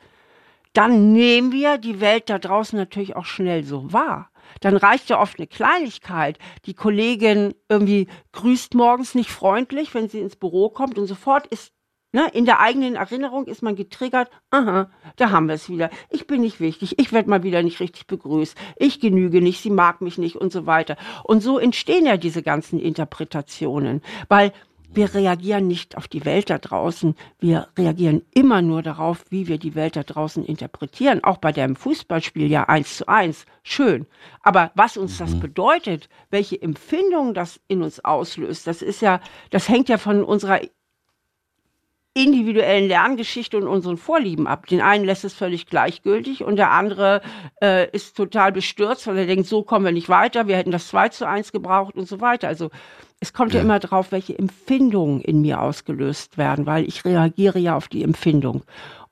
dann nehmen wir die Welt da draußen natürlich auch schnell so wahr. Dann reicht ja oft eine Kleinigkeit. Die Kollegin irgendwie grüßt morgens nicht freundlich, wenn sie ins Büro kommt und sofort ist Ne, in der eigenen Erinnerung ist man getriggert, aha, da haben wir es wieder. Ich bin nicht wichtig, ich werde mal wieder nicht richtig begrüßt, ich genüge nicht, sie mag mich nicht und so weiter. Und so entstehen ja diese ganzen Interpretationen, weil wir reagieren nicht auf die Welt da draußen, wir reagieren immer nur darauf, wie wir die Welt da draußen interpretieren. Auch bei dem Fußballspiel ja eins zu eins, schön. Aber was uns das mhm. bedeutet, welche Empfindungen das in uns auslöst, das ist ja, das hängt ja von unserer individuellen Lerngeschichte und unseren Vorlieben ab. Den einen lässt es völlig gleichgültig und der andere äh, ist total bestürzt, weil er denkt, so kommen wir nicht weiter, wir hätten das 2 zu 1 gebraucht und so weiter. Also es kommt ja, ja immer darauf, welche Empfindungen in mir ausgelöst werden, weil ich reagiere ja auf die Empfindung.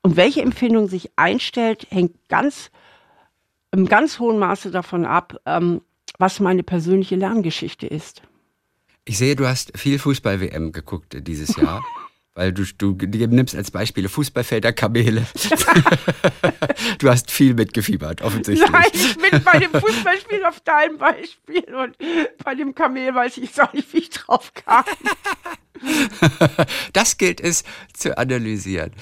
Und welche Empfindung sich einstellt, hängt ganz im ganz hohen Maße davon ab, ähm, was meine persönliche Lerngeschichte ist. Ich sehe, du hast viel Fußball-WM geguckt dieses Jahr. (laughs) Weil du, du nimmst als Beispiele Fußballfelder, Kamele. (laughs) du hast viel mitgefiebert, offensichtlich. Nein, ich bin bei dem Fußballspiel auf deinem Beispiel und bei dem Kamel weiß ich auch nicht, wie ich drauf kam. (laughs) das gilt es zu analysieren.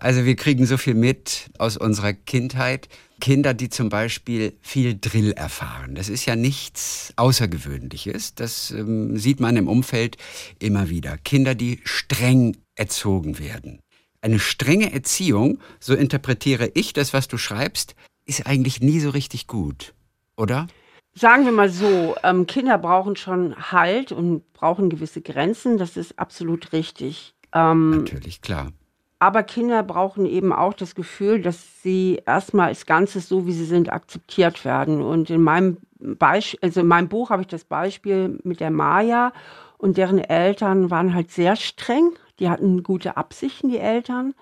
Also wir kriegen so viel mit aus unserer Kindheit. Kinder, die zum Beispiel viel Drill erfahren. Das ist ja nichts Außergewöhnliches. Das ähm, sieht man im Umfeld immer wieder. Kinder, die streng erzogen werden. Eine strenge Erziehung, so interpretiere ich das, was du schreibst, ist eigentlich nie so richtig gut, oder? Sagen wir mal so, ähm, Kinder brauchen schon Halt und brauchen gewisse Grenzen, das ist absolut richtig. Ähm, Natürlich, klar. Aber Kinder brauchen eben auch das Gefühl, dass sie erstmal als Ganzes, so wie sie sind, akzeptiert werden. Und in meinem Beispiel, also in meinem Buch habe ich das Beispiel mit der Maya und deren Eltern waren halt sehr streng Die hatten gute Absichten, die Eltern.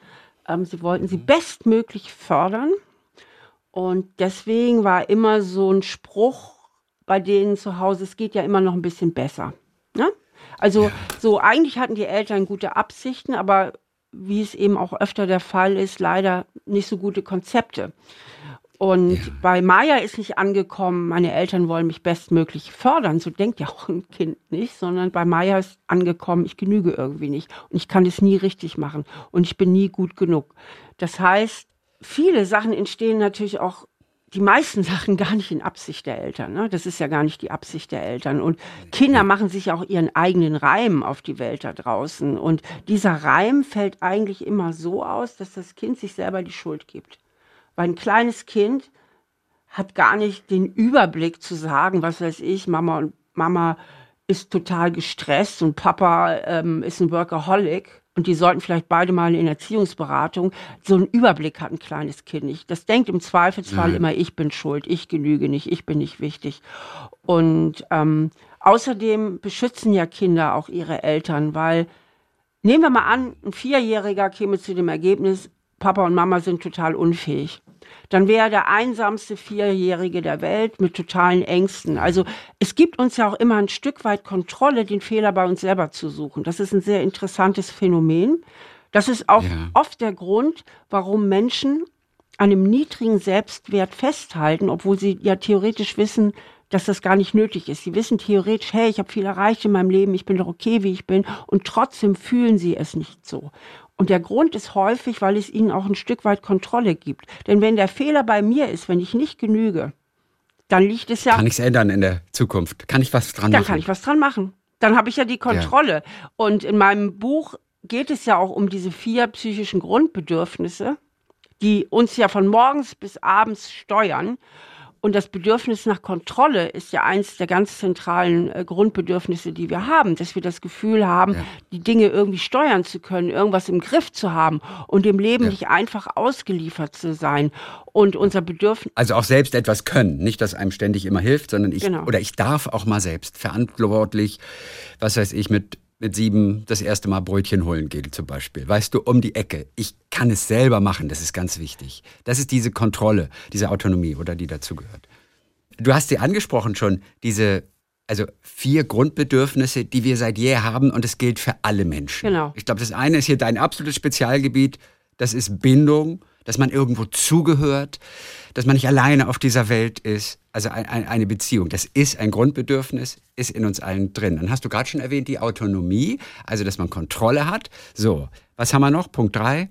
Ähm, sie wollten sie bestmöglich fördern. Und deswegen war immer so ein Spruch bei denen zu Hause, es geht ja immer noch ein bisschen besser. Ne? Also ja. so eigentlich hatten die Eltern gute Absichten, aber wie es eben auch öfter der Fall ist, leider nicht so gute Konzepte. Und ja. bei Maya ist nicht angekommen, meine Eltern wollen mich bestmöglich fördern. So denkt ja auch ein Kind nicht, sondern bei Maya ist angekommen, ich genüge irgendwie nicht und ich kann es nie richtig machen und ich bin nie gut genug. Das heißt, viele Sachen entstehen natürlich auch die meisten (laughs) Sachen gar nicht in Absicht der Eltern. Ne? Das ist ja gar nicht die Absicht der Eltern. Und Kinder machen sich auch ihren eigenen Reim auf die Welt da draußen. Und dieser Reim fällt eigentlich immer so aus, dass das Kind sich selber die Schuld gibt. Weil ein kleines Kind hat gar nicht den Überblick zu sagen, was weiß ich, Mama und Mama ist total gestresst und Papa ähm, ist ein Workaholic und die sollten vielleicht beide mal in Erziehungsberatung. So einen Überblick hat ein kleines Kind nicht. Das denkt im Zweifelsfall mhm. immer, ich bin schuld, ich genüge nicht, ich bin nicht wichtig. Und ähm, außerdem beschützen ja Kinder auch ihre Eltern, weil nehmen wir mal an, ein Vierjähriger käme zu dem Ergebnis, Papa und Mama sind total unfähig dann wäre er der einsamste Vierjährige der Welt mit totalen Ängsten. Also es gibt uns ja auch immer ein Stück weit Kontrolle, den Fehler bei uns selber zu suchen. Das ist ein sehr interessantes Phänomen. Das ist auch ja. oft der Grund, warum Menschen an einem niedrigen Selbstwert festhalten, obwohl sie ja theoretisch wissen, dass das gar nicht nötig ist. Sie wissen theoretisch, hey, ich habe viel erreicht in meinem Leben, ich bin doch okay, wie ich bin, und trotzdem fühlen sie es nicht so. Und der Grund ist häufig, weil es ihnen auch ein Stück weit Kontrolle gibt. Denn wenn der Fehler bei mir ist, wenn ich nicht genüge, dann liegt es ja. Kann ich es ändern in der Zukunft? Kann ich was dran dann machen? Dann kann ich was dran machen. Dann habe ich ja die Kontrolle. Ja. Und in meinem Buch geht es ja auch um diese vier psychischen Grundbedürfnisse, die uns ja von morgens bis abends steuern. Und das Bedürfnis nach Kontrolle ist ja eins der ganz zentralen äh, Grundbedürfnisse, die wir haben, dass wir das Gefühl haben, ja. die Dinge irgendwie steuern zu können, irgendwas im Griff zu haben und dem Leben ja. nicht einfach ausgeliefert zu sein. Und unser Bedürfnis. Also auch selbst etwas können, nicht, dass einem ständig immer hilft, sondern ich genau. oder ich darf auch mal selbst verantwortlich, was weiß ich, mit mit sieben das erste Mal Brötchen holen gehe zum Beispiel. Weißt du, um die Ecke. Ich kann es selber machen, das ist ganz wichtig. Das ist diese Kontrolle, diese Autonomie oder die dazugehört. Du hast sie angesprochen schon, diese also vier Grundbedürfnisse, die wir seit je haben und es gilt für alle Menschen. Genau. Ich glaube, das eine ist hier dein absolutes Spezialgebiet, das ist Bindung, dass man irgendwo zugehört, dass man nicht alleine auf dieser Welt ist. Also ein, ein, eine Beziehung, das ist ein Grundbedürfnis, ist in uns allen drin. Dann hast du gerade schon erwähnt, die Autonomie, also dass man Kontrolle hat. So, was haben wir noch? Punkt drei.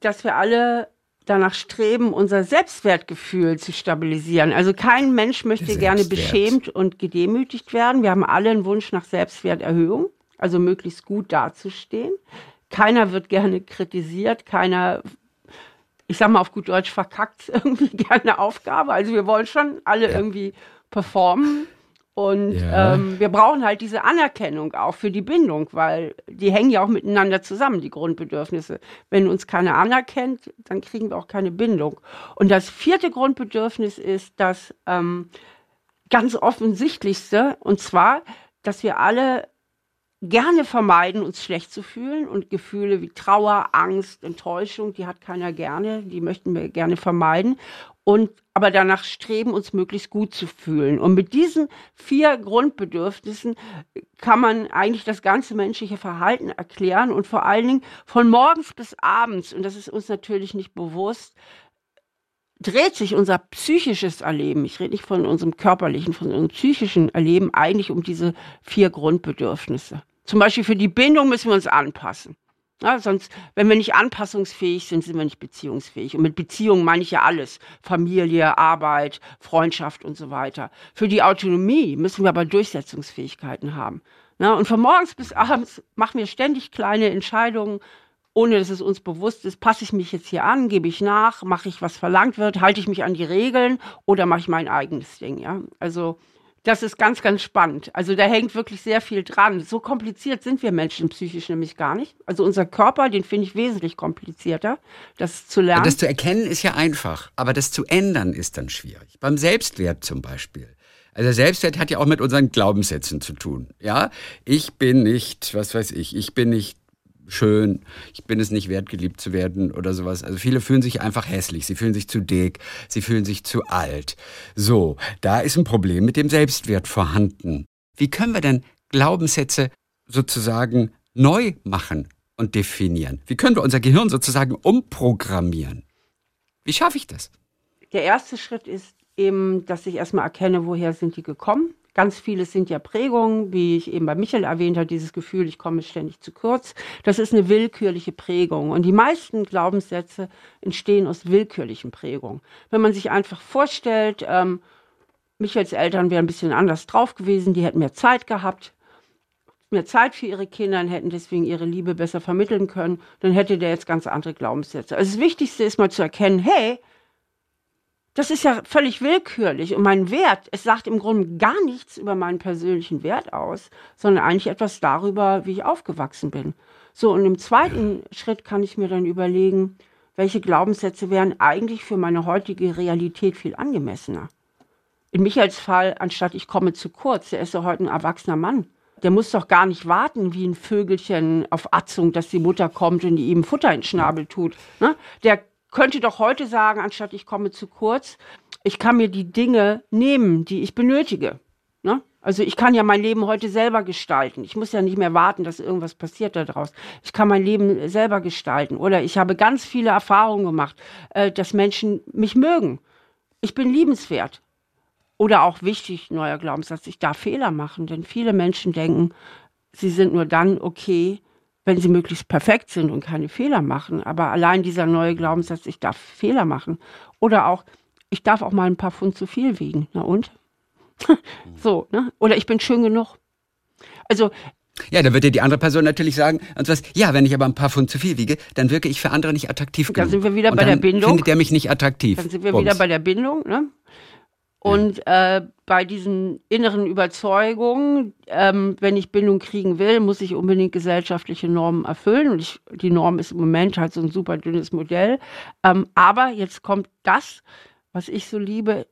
Dass wir alle danach streben, unser Selbstwertgefühl zu stabilisieren. Also kein Mensch möchte gerne beschämt und gedemütigt werden. Wir haben alle einen Wunsch nach Selbstwerterhöhung, also möglichst gut dazustehen. Keiner wird gerne kritisiert, keiner, ich sag mal auf gut Deutsch, verkackt (laughs) irgendwie gerne Aufgabe. Also wir wollen schon alle ja. irgendwie performen. Und ja. ähm, wir brauchen halt diese Anerkennung auch für die Bindung, weil die hängen ja auch miteinander zusammen, die Grundbedürfnisse. Wenn uns keiner anerkennt, dann kriegen wir auch keine Bindung. Und das vierte Grundbedürfnis ist das ähm, ganz offensichtlichste, und zwar, dass wir alle gerne vermeiden, uns schlecht zu fühlen und Gefühle wie Trauer, Angst, Enttäuschung, die hat keiner gerne, die möchten wir gerne vermeiden und aber danach streben, uns möglichst gut zu fühlen. Und mit diesen vier Grundbedürfnissen kann man eigentlich das ganze menschliche Verhalten erklären und vor allen Dingen von morgens bis abends, und das ist uns natürlich nicht bewusst, dreht sich unser psychisches Erleben, ich rede nicht von unserem körperlichen, von unserem psychischen Erleben, eigentlich um diese vier Grundbedürfnisse. Zum Beispiel für die Bindung müssen wir uns anpassen. Ja, sonst, wenn wir nicht anpassungsfähig sind, sind wir nicht beziehungsfähig. Und mit Beziehung meine ich ja alles. Familie, Arbeit, Freundschaft und so weiter. Für die Autonomie müssen wir aber Durchsetzungsfähigkeiten haben. Ja, und von morgens bis abends machen wir ständig kleine Entscheidungen, ohne dass es uns bewusst ist, passe ich mich jetzt hier an, gebe ich nach, mache ich, was verlangt wird, halte ich mich an die Regeln oder mache ich mein eigenes Ding, ja. Also das ist ganz, ganz spannend. Also da hängt wirklich sehr viel dran. So kompliziert sind wir Menschen psychisch nämlich gar nicht. Also unser Körper, den finde ich wesentlich komplizierter, das zu lernen. Das zu erkennen ist ja einfach, aber das zu ändern ist dann schwierig. Beim Selbstwert zum Beispiel. Also Selbstwert hat ja auch mit unseren Glaubenssätzen zu tun. Ja, ich bin nicht, was weiß ich, ich bin nicht schön, ich bin es nicht wert, geliebt zu werden oder sowas. Also viele fühlen sich einfach hässlich, sie fühlen sich zu dick, sie fühlen sich zu alt. So, da ist ein Problem mit dem Selbstwert vorhanden. Wie können wir denn Glaubenssätze sozusagen neu machen und definieren? Wie können wir unser Gehirn sozusagen umprogrammieren? Wie schaffe ich das? Der erste Schritt ist eben, dass ich erstmal erkenne, woher sind die gekommen. Ganz vieles sind ja Prägungen, wie ich eben bei Michael erwähnt habe, dieses Gefühl, ich komme ständig zu kurz. Das ist eine willkürliche Prägung. Und die meisten Glaubenssätze entstehen aus willkürlichen Prägungen. Wenn man sich einfach vorstellt, ähm, Michaels Eltern wären ein bisschen anders drauf gewesen, die hätten mehr Zeit gehabt, mehr Zeit für ihre Kinder und hätten deswegen ihre Liebe besser vermitteln können, dann hätte der jetzt ganz andere Glaubenssätze. Also das Wichtigste ist mal zu erkennen, hey, das ist ja völlig willkürlich. Und mein Wert, es sagt im Grunde gar nichts über meinen persönlichen Wert aus, sondern eigentlich etwas darüber, wie ich aufgewachsen bin. So, und im zweiten Schritt kann ich mir dann überlegen, welche Glaubenssätze wären eigentlich für meine heutige Realität viel angemessener. In Michaels Fall, anstatt ich komme zu kurz, der ist ja heute ein erwachsener Mann. Der muss doch gar nicht warten wie ein Vögelchen auf Atzung, dass die Mutter kommt und ihm Futter in den Schnabel tut. Ne? Der könnte doch heute sagen, anstatt ich komme zu kurz, ich kann mir die Dinge nehmen, die ich benötige. Ne? Also ich kann ja mein Leben heute selber gestalten. Ich muss ja nicht mehr warten, dass irgendwas passiert daraus. Ich kann mein Leben selber gestalten. Oder ich habe ganz viele Erfahrungen gemacht, äh, dass Menschen mich mögen. Ich bin liebenswert. Oder auch wichtig, neuer Glaubenssatz, ich darf Fehler machen. Denn viele Menschen denken, sie sind nur dann okay, wenn sie möglichst perfekt sind und keine Fehler machen. Aber allein dieser neue Glaubenssatz, ich darf Fehler machen. Oder auch, ich darf auch mal ein paar Pfund zu viel wiegen. Na und? (laughs) so, ne? Oder ich bin schön genug. Also ja, da wird dir die andere Person natürlich sagen, und was, ja, wenn ich aber ein paar Pfund zu viel wiege, dann wirke ich für andere nicht attraktiv genug. Dann sind wir wieder und bei der Bindung. findet der mich nicht attraktiv. Dann sind wir Bums. wieder bei der Bindung. Ne? Und äh, bei diesen inneren Überzeugungen, ähm, wenn ich Bindung kriegen will, muss ich unbedingt gesellschaftliche Normen erfüllen. Und ich, die Norm ist im Moment halt so ein super dünnes Modell. Ähm, aber jetzt kommt das, was ich so liebe,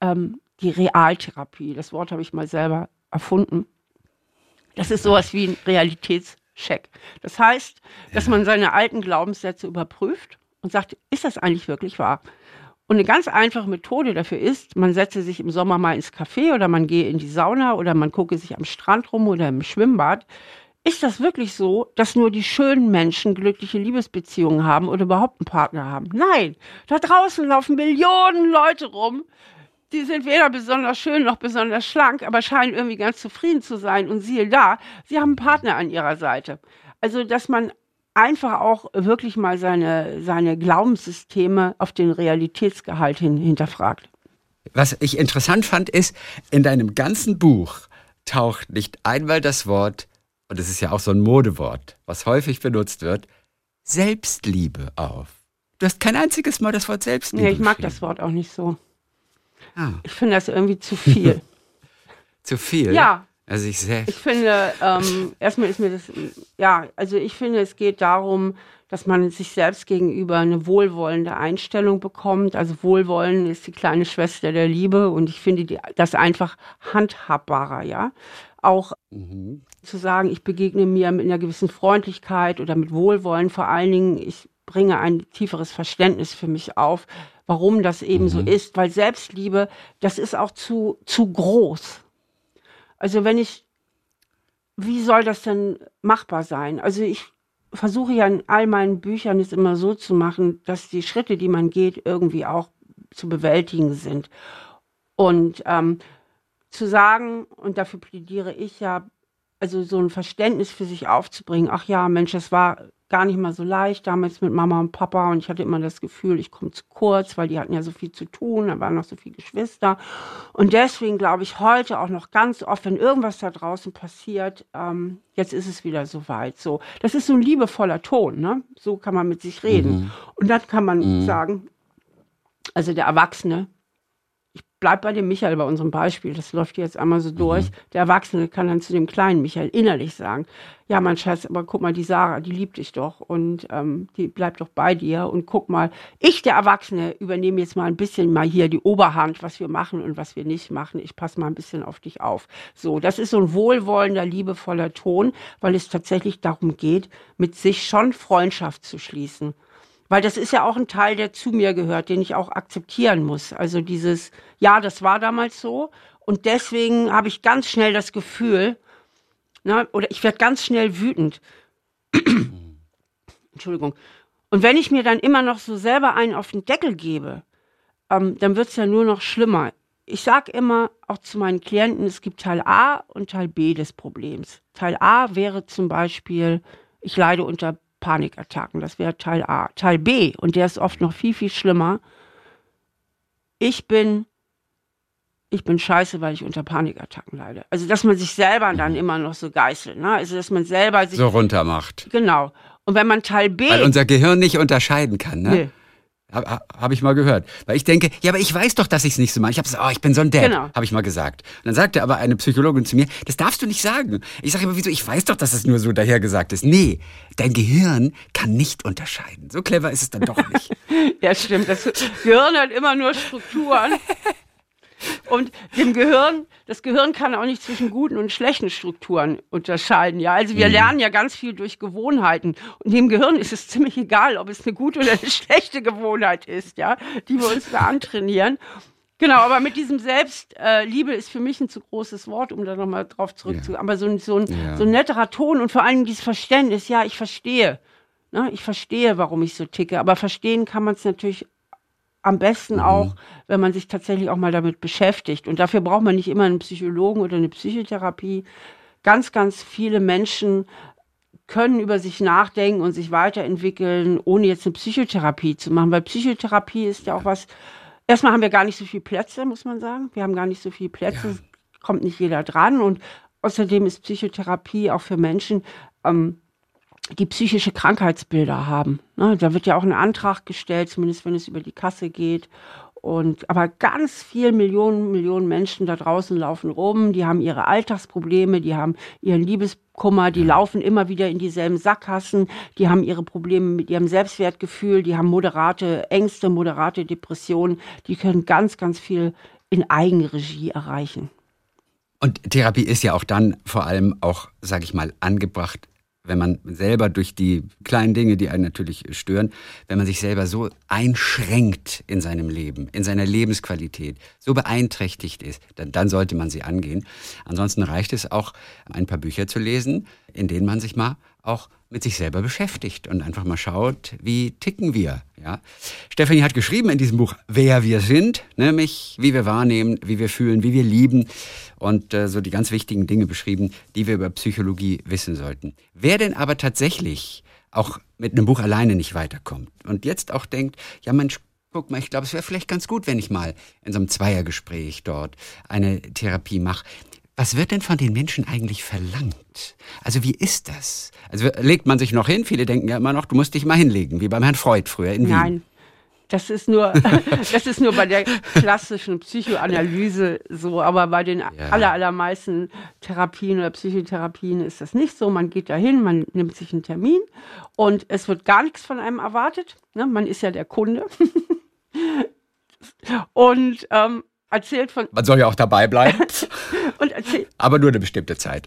ähm, die Realtherapie. Das Wort habe ich mal selber erfunden. Das ist sowas wie ein Realitätscheck. Das heißt, dass man seine alten Glaubenssätze überprüft und sagt, ist das eigentlich wirklich wahr? Und eine ganz einfache Methode dafür ist, man setze sich im Sommer mal ins Café oder man gehe in die Sauna oder man gucke sich am Strand rum oder im Schwimmbad. Ist das wirklich so, dass nur die schönen Menschen glückliche Liebesbeziehungen haben oder überhaupt einen Partner haben? Nein, da draußen laufen Millionen Leute rum, die sind weder besonders schön noch besonders schlank, aber scheinen irgendwie ganz zufrieden zu sein. Und siehe da, sie haben einen Partner an ihrer Seite. Also, dass man einfach auch wirklich mal seine, seine Glaubenssysteme auf den Realitätsgehalt hin hinterfragt. Was ich interessant fand, ist, in deinem ganzen Buch taucht nicht einmal das Wort, und es ist ja auch so ein Modewort, was häufig benutzt wird, Selbstliebe auf. Du hast kein einziges Mal das Wort Selbstliebe. Nee, ich mag das Wort auch nicht so. Ah, Ich finde das irgendwie zu viel. (laughs) zu viel. Ja. Also ich sehr. Ich finde, ähm, erstmal ist mir das, ja, also ich finde, es geht darum, dass man sich selbst gegenüber eine wohlwollende Einstellung bekommt. Also Wohlwollen ist die kleine Schwester der Liebe und ich finde die, das einfach handhabbarer, ja. Auch Mhm. zu sagen, ich begegne mir mit einer gewissen Freundlichkeit oder mit Wohlwollen, vor allen Dingen, ich bringe ein tieferes Verständnis für mich auf, warum das eben so ist, weil Selbstliebe, das ist auch zu, zu groß. Also wenn ich, wie soll das denn machbar sein? Also ich versuche ja in all meinen Büchern es immer so zu machen, dass die Schritte, die man geht, irgendwie auch zu bewältigen sind. Und ähm, zu sagen, und dafür plädiere ich ja, also so ein Verständnis für sich aufzubringen, ach ja, Mensch, das war gar nicht mal so leicht damals mit Mama und Papa und ich hatte immer das Gefühl, ich komme zu kurz, weil die hatten ja so viel zu tun, da waren noch so viele Geschwister. Und deswegen glaube ich heute auch noch ganz oft, wenn irgendwas da draußen passiert, ähm, jetzt ist es wieder soweit. So, das ist so ein liebevoller Ton, ne? So kann man mit sich reden. Und dann kann man sagen, also der Erwachsene, bleib bei dem Michael bei unserem Beispiel, das läuft jetzt einmal so durch. Mhm. Der Erwachsene kann dann zu dem kleinen Michael innerlich sagen, ja, mein Schatz, aber guck mal, die Sarah, die liebt dich doch und ähm, die bleibt doch bei dir und guck mal, ich, der Erwachsene, übernehme jetzt mal ein bisschen mal hier die Oberhand, was wir machen und was wir nicht machen. Ich passe mal ein bisschen auf dich auf. So, das ist so ein wohlwollender, liebevoller Ton, weil es tatsächlich darum geht, mit sich schon Freundschaft zu schließen. Weil das ist ja auch ein Teil, der zu mir gehört, den ich auch akzeptieren muss. Also dieses, ja, das war damals so. Und deswegen habe ich ganz schnell das Gefühl, na, oder ich werde ganz schnell wütend. (clears throat) Entschuldigung. Und wenn ich mir dann immer noch so selber einen auf den Deckel gebe, ähm, dann wird es ja nur noch schlimmer. Ich sage immer auch zu meinen Klienten, es gibt Teil A und Teil B des Problems. Teil A wäre zum Beispiel, ich leide unter Panikattacken. Das wäre Teil A. Teil B, und der ist oft noch viel, viel schlimmer. Ich bin, ich bin scheiße, weil ich unter Panikattacken leide. Also, dass man sich selber dann immer noch so geißelt, ne? Also, dass man selber sich. So runter macht. Genau. Und wenn man Teil B. Weil unser Gehirn nicht unterscheiden kann, ne? Nee. Habe hab ich mal gehört. Weil ich denke, ja, aber ich weiß doch, dass ich es nicht so mache. Ich habe gesagt, oh, ich bin so ein Dad, genau. habe ich mal gesagt. Und dann sagte aber eine Psychologin zu mir, das darfst du nicht sagen. Ich sage immer, wieso? Ich weiß doch, dass es nur so dahergesagt ist. Nee, dein Gehirn kann nicht unterscheiden. So clever ist es dann doch nicht. (laughs) ja, stimmt. Das Gehirn hat immer nur Strukturen. (laughs) Und dem Gehirn, das Gehirn kann auch nicht zwischen guten und schlechten Strukturen unterscheiden. Ja, also wir mhm. lernen ja ganz viel durch Gewohnheiten. Und dem Gehirn ist es ziemlich egal, ob es eine gute oder eine (laughs) schlechte Gewohnheit ist, ja, die wir uns da antrainieren. Genau, aber mit diesem Selbstliebe äh, ist für mich ein zu großes Wort, um da nochmal drauf zurückzukommen. Ja. Aber so ein, so, ein, ja. so ein netterer Ton und vor allem dieses Verständnis, ja, ich verstehe. Ne, ich verstehe, warum ich so ticke. Aber verstehen kann man es natürlich am besten mhm. auch, wenn man sich tatsächlich auch mal damit beschäftigt. Und dafür braucht man nicht immer einen Psychologen oder eine Psychotherapie. Ganz, ganz viele Menschen können über sich nachdenken und sich weiterentwickeln, ohne jetzt eine Psychotherapie zu machen. Weil Psychotherapie ist ja auch was, erstmal haben wir gar nicht so viele Plätze, muss man sagen. Wir haben gar nicht so viele Plätze, ja. kommt nicht jeder dran. Und außerdem ist Psychotherapie auch für Menschen, ähm, die psychische Krankheitsbilder haben. Ne, da wird ja auch ein Antrag gestellt, zumindest wenn es über die Kasse geht. Und aber ganz viel Millionen, Millionen Menschen da draußen laufen rum, die haben ihre Alltagsprobleme, die haben ihren Liebeskummer, die laufen immer wieder in dieselben Sackgassen, die haben ihre Probleme mit ihrem Selbstwertgefühl, die haben moderate Ängste, moderate Depressionen, die können ganz, ganz viel in Eigenregie erreichen. Und Therapie ist ja auch dann vor allem auch, sage ich mal, angebracht, wenn man selber durch die kleinen Dinge, die einen natürlich stören, wenn man sich selber so einschränkt in seinem Leben, in seiner Lebensqualität, so beeinträchtigt ist, dann, dann sollte man sie angehen. Ansonsten reicht es auch, ein paar Bücher zu lesen, in denen man sich mal auch mit sich selber beschäftigt und einfach mal schaut, wie ticken wir. Ja? Stephanie hat geschrieben in diesem Buch, wer wir sind, nämlich wie wir wahrnehmen, wie wir fühlen, wie wir lieben und äh, so die ganz wichtigen Dinge beschrieben, die wir über Psychologie wissen sollten. Wer denn aber tatsächlich auch mit einem Buch alleine nicht weiterkommt und jetzt auch denkt, ja Mensch, guck mal, ich glaube, es wäre vielleicht ganz gut, wenn ich mal in so einem Zweiergespräch dort eine Therapie mache. Was wird denn von den Menschen eigentlich verlangt? Also wie ist das? Also legt man sich noch hin? Viele denken ja immer noch, du musst dich mal hinlegen, wie beim Herrn Freud früher in Wien. Nein, das ist nur, (laughs) das ist nur bei der klassischen Psychoanalyse so, aber bei den ja. aller, allermeisten Therapien oder Psychotherapien ist das nicht so. Man geht dahin, man nimmt sich einen Termin und es wird gar nichts von einem erwartet. Ne? Man ist ja der Kunde. (laughs) und ähm, erzählt von. Man soll ja auch dabei bleiben. (laughs) und erzählt, aber nur eine bestimmte Zeit.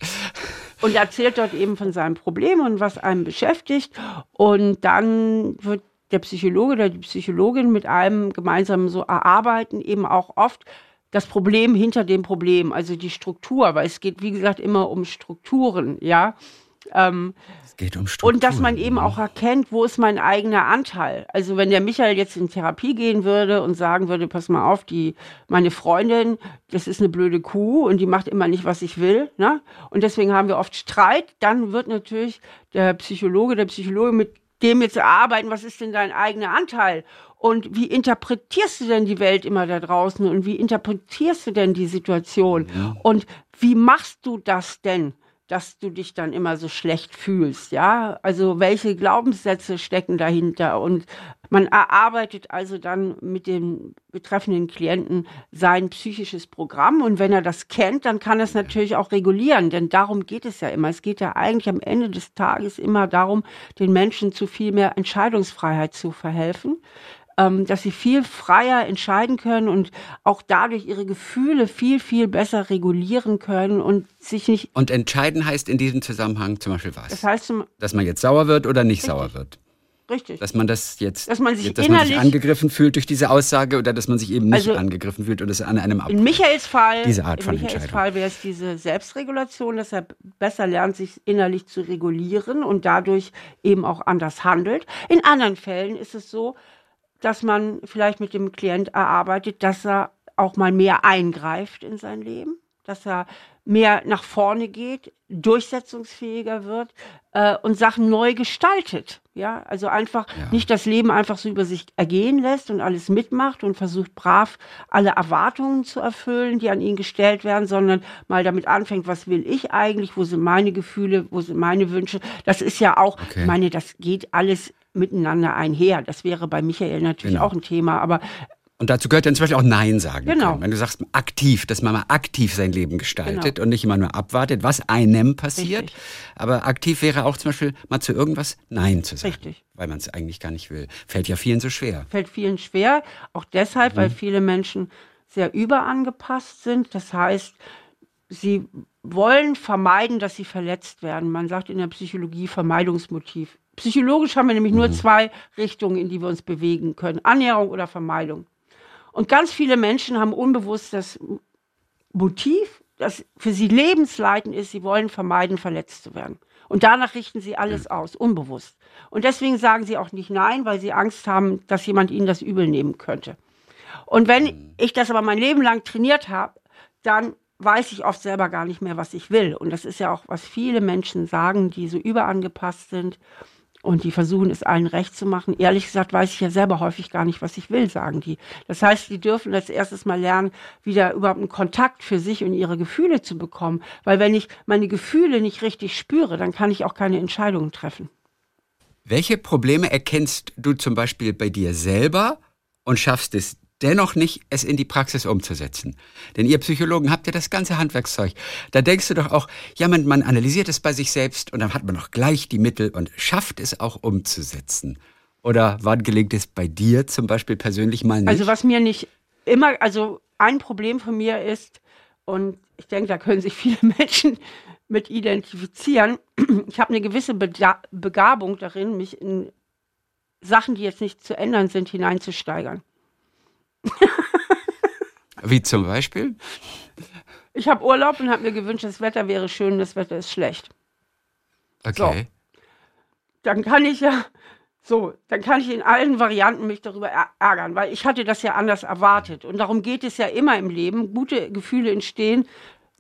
Und erzählt dort eben von seinem Problem und was einem beschäftigt. Und dann wird der Psychologe oder die Psychologin mit einem gemeinsam so erarbeiten, eben auch oft das Problem hinter dem Problem, also die Struktur, weil es geht, wie gesagt, immer um Strukturen, ja. Ähm, es geht um Strukturen. Und dass man eben auch erkennt, wo ist mein eigener Anteil. Also wenn der Michael jetzt in Therapie gehen würde und sagen würde, pass mal auf, die, meine Freundin, das ist eine blöde Kuh und die macht immer nicht, was ich will, ne? Und deswegen haben wir oft Streit, dann wird natürlich der Psychologe, der Psychologe mit dem jetzt erarbeiten, was ist denn dein eigener Anteil? Und wie interpretierst du denn die Welt immer da draußen? Und wie interpretierst du denn die Situation? Ja. Und wie machst du das denn? Dass du dich dann immer so schlecht fühlst, ja? Also welche Glaubenssätze stecken dahinter und man erarbeitet also dann mit dem betreffenden Klienten sein psychisches Programm und wenn er das kennt, dann kann er es natürlich auch regulieren, denn darum geht es ja immer. Es geht ja eigentlich am Ende des Tages immer darum, den Menschen zu viel mehr Entscheidungsfreiheit zu verhelfen ähm, dass sie viel freier entscheiden können und auch dadurch ihre Gefühle viel, viel besser regulieren können und sich nicht. Und entscheiden heißt in diesem Zusammenhang zum Beispiel was? Das heißt, dass man jetzt sauer wird oder nicht Richtig. sauer wird. Richtig. Dass man das jetzt, dass man sich, dass man sich angegriffen fühlt durch diese Aussage oder dass man sich eben nicht also angegriffen fühlt oder es an einem ab. In Michaels Fall, diese Art von in Michaels Fall wäre es diese Selbstregulation, dass er besser lernt, sich innerlich zu regulieren und dadurch eben auch anders handelt. In anderen Fällen ist es so, dass man vielleicht mit dem Klient erarbeitet, dass er auch mal mehr eingreift in sein Leben, dass er mehr nach vorne geht, durchsetzungsfähiger wird äh, und Sachen neu gestaltet. Ja, also einfach ja. nicht das Leben einfach so über sich ergehen lässt und alles mitmacht und versucht brav alle Erwartungen zu erfüllen, die an ihn gestellt werden, sondern mal damit anfängt, was will ich eigentlich, wo sind meine Gefühle, wo sind meine Wünsche. Das ist ja auch, okay. ich meine, das geht alles miteinander einher. Das wäre bei Michael natürlich genau. auch ein Thema, aber und dazu gehört dann zum Beispiel auch Nein sagen. Genau. Können. Wenn du sagst aktiv, dass man mal aktiv sein Leben gestaltet genau. und nicht immer nur abwartet, was einem passiert. Richtig. Aber aktiv wäre auch zum Beispiel mal zu irgendwas Nein zu sagen. Richtig. Weil man es eigentlich gar nicht will. Fällt ja vielen so schwer. Fällt vielen schwer. Auch deshalb, mhm. weil viele Menschen sehr überangepasst sind. Das heißt, sie wollen vermeiden, dass sie verletzt werden. Man sagt in der Psychologie Vermeidungsmotiv. Psychologisch haben wir nämlich mhm. nur zwei Richtungen, in die wir uns bewegen können. Annäherung oder Vermeidung. Und ganz viele Menschen haben unbewusst das Motiv, das für sie lebensleitend ist, sie wollen vermeiden, verletzt zu werden. Und danach richten sie alles aus, unbewusst. Und deswegen sagen sie auch nicht Nein, weil sie Angst haben, dass jemand ihnen das übel nehmen könnte. Und wenn mhm. ich das aber mein Leben lang trainiert habe, dann weiß ich oft selber gar nicht mehr, was ich will. Und das ist ja auch, was viele Menschen sagen, die so überangepasst sind und die versuchen es allen recht zu machen. Ehrlich gesagt weiß ich ja selber häufig gar nicht, was ich will, sagen die. Das heißt, die dürfen als erstes mal lernen, wieder überhaupt einen Kontakt für sich und ihre Gefühle zu bekommen. Weil wenn ich meine Gefühle nicht richtig spüre, dann kann ich auch keine Entscheidungen treffen. Welche Probleme erkennst du zum Beispiel bei dir selber und schaffst es dennoch nicht, es in die Praxis umzusetzen. Denn ihr Psychologen habt ja das ganze Handwerkszeug. Da denkst du doch auch, ja, man, man analysiert es bei sich selbst und dann hat man noch gleich die Mittel und schafft es auch umzusetzen. Oder wann gelingt es bei dir zum Beispiel persönlich mal nicht? Also was mir nicht immer, also ein Problem von mir ist, und ich denke, da können sich viele (laughs) Menschen mit identifizieren, (clears throat) ich habe eine gewisse Begabung darin, mich in Sachen, die jetzt nicht zu ändern sind, hineinzusteigern. (laughs) Wie zum Beispiel? Ich habe Urlaub und habe mir gewünscht, das Wetter wäre schön, das Wetter ist schlecht. Okay. So. Dann kann ich ja, so, dann kann ich in allen Varianten mich darüber ärgern, weil ich hatte das ja anders erwartet. Und darum geht es ja immer im Leben. Gute Gefühle entstehen,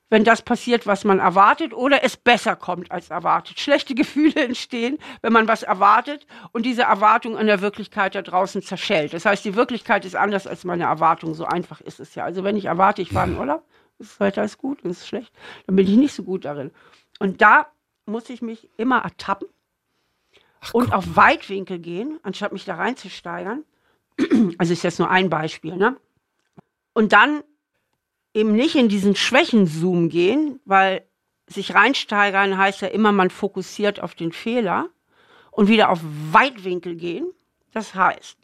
wenn das passiert, was man erwartet, oder es besser kommt als erwartet. Schlechte Gefühle entstehen, wenn man was erwartet und diese Erwartung an der Wirklichkeit da draußen zerschellt. Das heißt, die Wirklichkeit ist anders als meine Erwartung. So einfach ist es ja. Also wenn ich erwarte, ich fahre in Urlaub, das Wetter ist gut und es ist schlecht, dann bin ich nicht so gut darin. Und da muss ich mich immer ertappen Ach, und auf Weitwinkel gehen, anstatt mich da reinzusteigern. Also ist jetzt nur ein Beispiel, ne? Und dann eben nicht in diesen Schwächenzoom gehen, weil sich reinsteigern heißt ja immer, man fokussiert auf den Fehler und wieder auf Weitwinkel gehen. Das heißt,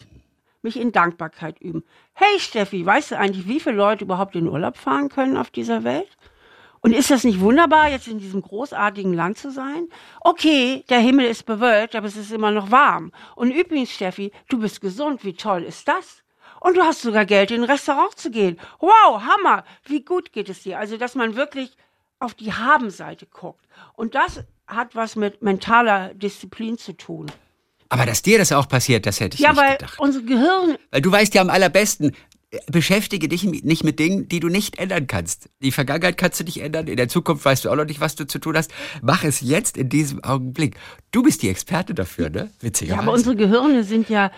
mich in Dankbarkeit üben. Hey Steffi, weißt du eigentlich, wie viele Leute überhaupt in Urlaub fahren können auf dieser Welt? Und ist das nicht wunderbar, jetzt in diesem großartigen Land zu sein? Okay, der Himmel ist bewölkt, aber es ist immer noch warm. Und übrigens, Steffi, du bist gesund. Wie toll ist das? Und du hast sogar Geld, in ein Restaurant zu gehen. Wow, Hammer. Wie gut geht es dir? Also, dass man wirklich auf die Habenseite guckt. Und das hat was mit mentaler Disziplin zu tun. Aber dass dir das auch passiert, das hätte ich ja, nicht weil gedacht. Unser Gehirn. Weil du weißt ja am allerbesten, beschäftige dich nicht mit Dingen, die du nicht ändern kannst. Die Vergangenheit kannst du nicht ändern, in der Zukunft weißt du auch noch nicht, was du zu tun hast. Mach es jetzt in diesem Augenblick. Du bist die Experte dafür, ne? Witzigerweise. Ja, aber unsere Gehirne sind ja,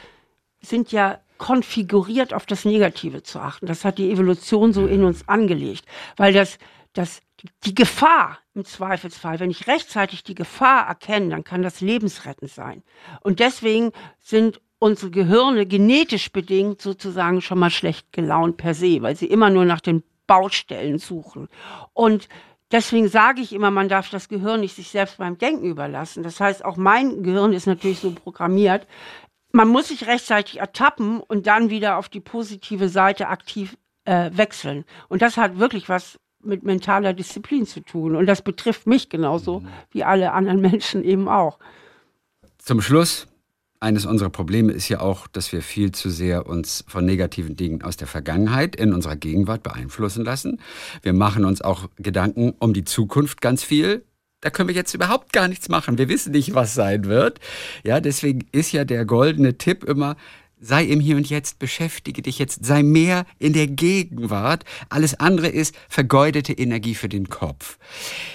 sind ja konfiguriert auf das Negative zu achten. Das hat die Evolution so in uns angelegt, weil das, das, die Gefahr im Zweifelsfall, wenn ich rechtzeitig die Gefahr erkenne, dann kann das lebensrettend sein. Und deswegen sind unsere Gehirne genetisch bedingt sozusagen schon mal schlecht gelaunt per se, weil sie immer nur nach den Baustellen suchen. Und deswegen sage ich immer, man darf das Gehirn nicht sich selbst beim Denken überlassen. Das heißt, auch mein Gehirn ist natürlich so programmiert. Man muss sich rechtzeitig ertappen und dann wieder auf die positive Seite aktiv äh, wechseln. Und das hat wirklich was mit mentaler Disziplin zu tun. Und das betrifft mich genauso mhm. wie alle anderen (laughs) Menschen eben auch. Zum Schluss, eines unserer Probleme ist ja auch, dass wir viel zu sehr uns von negativen Dingen aus der Vergangenheit in unserer Gegenwart beeinflussen lassen. Wir machen uns auch Gedanken um die Zukunft ganz viel. Da können wir jetzt überhaupt gar nichts machen. Wir wissen nicht, was sein wird. Ja, deswegen ist ja der goldene Tipp immer, sei im Hier und Jetzt, beschäftige dich jetzt, sei mehr in der Gegenwart. Alles andere ist vergeudete Energie für den Kopf.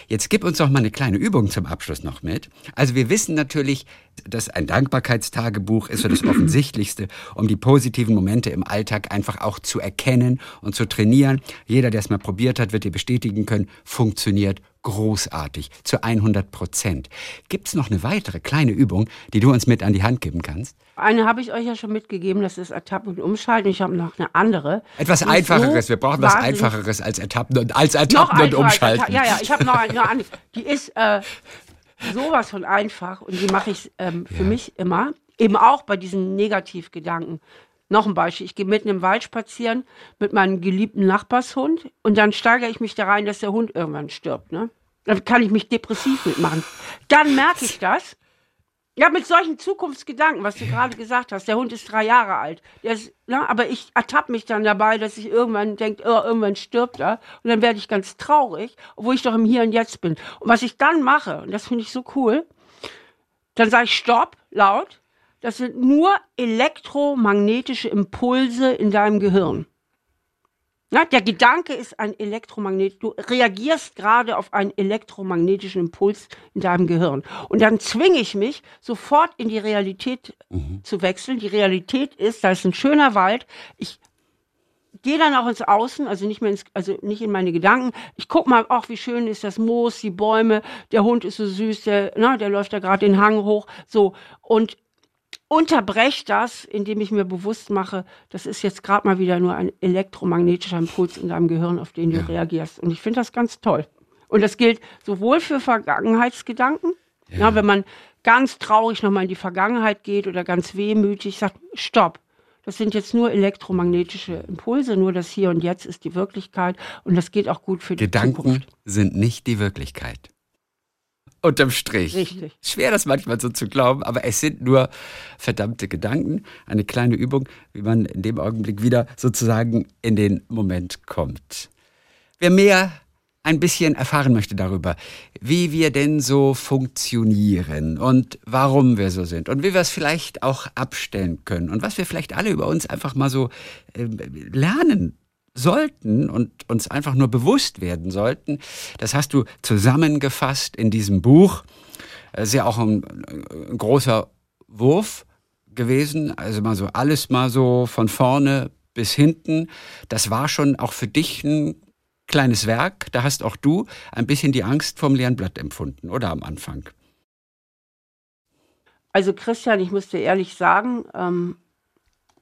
Jetzt gib uns doch mal eine kleine Übung zum Abschluss noch mit. Also wir wissen natürlich, dass ein Dankbarkeitstagebuch ist so das (clears throat) Offensichtlichste, um die positiven Momente im Alltag einfach auch zu erkennen und zu trainieren. Jeder, der es mal probiert hat, wird dir bestätigen können, funktioniert großartig, zu 100 Prozent. Gibt es noch eine weitere kleine Übung, die du uns mit an die Hand geben kannst? Eine habe ich euch ja schon mitgegeben, das ist Ertappen und Umschalten. Ich habe noch eine andere. Etwas Einfacheres, so wir brauchen was Einfacheres als Ertappen und, als Ertappen und Umschalten. Ja, ja, ich habe noch eine, eine, die ist äh, sowas von einfach und die mache ich ähm, für ja. mich immer. Eben auch bei diesen Negativgedanken. Noch ein Beispiel. Ich gehe mitten im Wald spazieren mit meinem geliebten Nachbarshund und dann steigere ich mich da rein, dass der Hund irgendwann stirbt. Ne? Dann kann ich mich depressiv mitmachen. Dann merke ich das. Ja, mit solchen Zukunftsgedanken, was du gerade gesagt hast. Der Hund ist drei Jahre alt. Ist, ne, aber ich ertappe mich dann dabei, dass ich irgendwann denke, oh, irgendwann stirbt er. Und dann werde ich ganz traurig, obwohl ich doch im Hier und Jetzt bin. Und was ich dann mache, und das finde ich so cool, dann sage ich Stopp, laut. Das sind nur elektromagnetische Impulse in deinem Gehirn. Na, der Gedanke ist ein Elektromagnet. Du reagierst gerade auf einen elektromagnetischen Impuls in deinem Gehirn. Und dann zwinge ich mich, sofort in die Realität mhm. zu wechseln. Die Realität ist, da ist ein schöner Wald. Ich gehe dann auch ins Außen, also nicht mehr ins, also nicht in meine Gedanken. Ich guck mal, ach, wie schön ist das Moos, die Bäume, der Hund ist so süß, der, na, der läuft da gerade den Hang hoch, so. Und unterbreche das, indem ich mir bewusst mache, das ist jetzt gerade mal wieder nur ein elektromagnetischer Impuls in deinem Gehirn, auf den du ja. reagierst. Und ich finde das ganz toll. Und das gilt sowohl für Vergangenheitsgedanken, ja. na, wenn man ganz traurig nochmal in die Vergangenheit geht oder ganz wehmütig sagt, stopp. Das sind jetzt nur elektromagnetische Impulse, nur das Hier und Jetzt ist die Wirklichkeit und das geht auch gut für die Gedanken Zukunft. Gedanken sind nicht die Wirklichkeit unterm Strich. Richtig. Schwer, das manchmal so zu glauben, aber es sind nur verdammte Gedanken. Eine kleine Übung, wie man in dem Augenblick wieder sozusagen in den Moment kommt. Wer mehr ein bisschen erfahren möchte darüber, wie wir denn so funktionieren und warum wir so sind und wie wir es vielleicht auch abstellen können und was wir vielleicht alle über uns einfach mal so äh, lernen sollten und uns einfach nur bewusst werden sollten. Das hast du zusammengefasst in diesem Buch. Es ist ja auch ein, ein großer Wurf gewesen, also mal so alles mal so von vorne bis hinten. Das war schon auch für dich ein kleines Werk. Da hast auch du ein bisschen die Angst vom leeren Blatt empfunden, oder am Anfang? Also Christian, ich muss dir ehrlich sagen, ähm,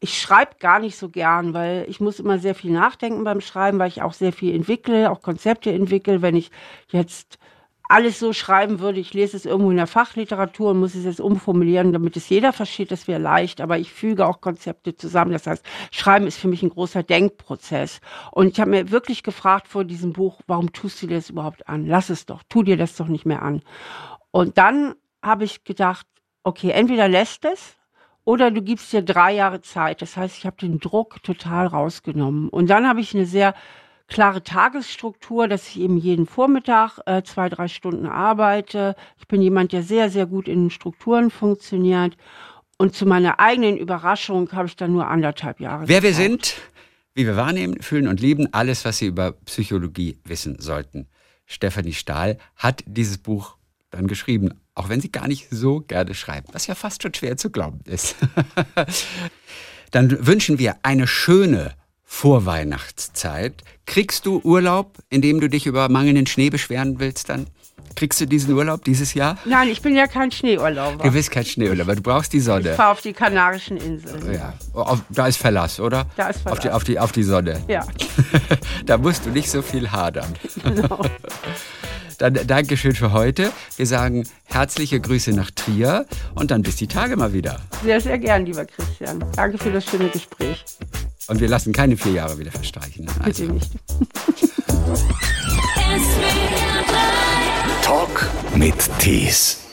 ich schreibe gar nicht so gern, weil ich muss immer sehr viel nachdenken beim Schreiben, weil ich auch sehr viel entwickle, auch Konzepte entwickle. Wenn ich jetzt alles so schreiben würde, ich lese es irgendwo in der Fachliteratur und muss es jetzt umformulieren, damit es jeder versteht, das wäre leicht, aber ich füge auch Konzepte zusammen. Das heißt, Schreiben ist für mich ein großer Denkprozess. Und ich habe mir wirklich gefragt vor diesem Buch, warum tust du dir das überhaupt an? Lass es doch, tu dir das doch nicht mehr an. Und dann habe ich gedacht, okay, entweder lässt es oder du gibst dir drei Jahre Zeit. Das heißt, ich habe den Druck total rausgenommen. Und dann habe ich eine sehr klare Tagesstruktur, dass ich eben jeden Vormittag äh, zwei, drei Stunden arbeite. Ich bin jemand, der sehr, sehr gut in Strukturen funktioniert. Und zu meiner eigenen Überraschung habe ich dann nur anderthalb Jahre. Wer gebraucht. wir sind, wie wir wahrnehmen, fühlen und lieben, alles, was Sie über Psychologie wissen sollten. Stefanie Stahl hat dieses Buch dann geschrieben, auch wenn sie gar nicht so gerne schreibt, was ja fast schon schwer zu glauben ist. (laughs) dann wünschen wir eine schöne Vorweihnachtszeit. Kriegst du Urlaub, in dem du dich über mangelnden Schnee beschweren willst dann? Kriegst du diesen Urlaub dieses Jahr? Nein, ich bin ja kein Schneeurlauber. Du bist kein Schneeurlauber, du brauchst die Ich Sonne. fahre auf die Kanarischen Inseln. Ja, auf, da ist Verlass, oder? Da ist Auf die, Verlass. auf die, auf die Sonne. Ja, (laughs) da musst du nicht so viel hadern. (laughs) genau. Dann Dankeschön für heute. Wir sagen herzliche Grüße nach Trier und dann bis die Tage mal wieder. Sehr, sehr gern, lieber Christian. Danke für das schöne Gespräch. Und wir lassen keine vier Jahre wieder verstreichen. Also, Bitte nicht. Talk mit Tees.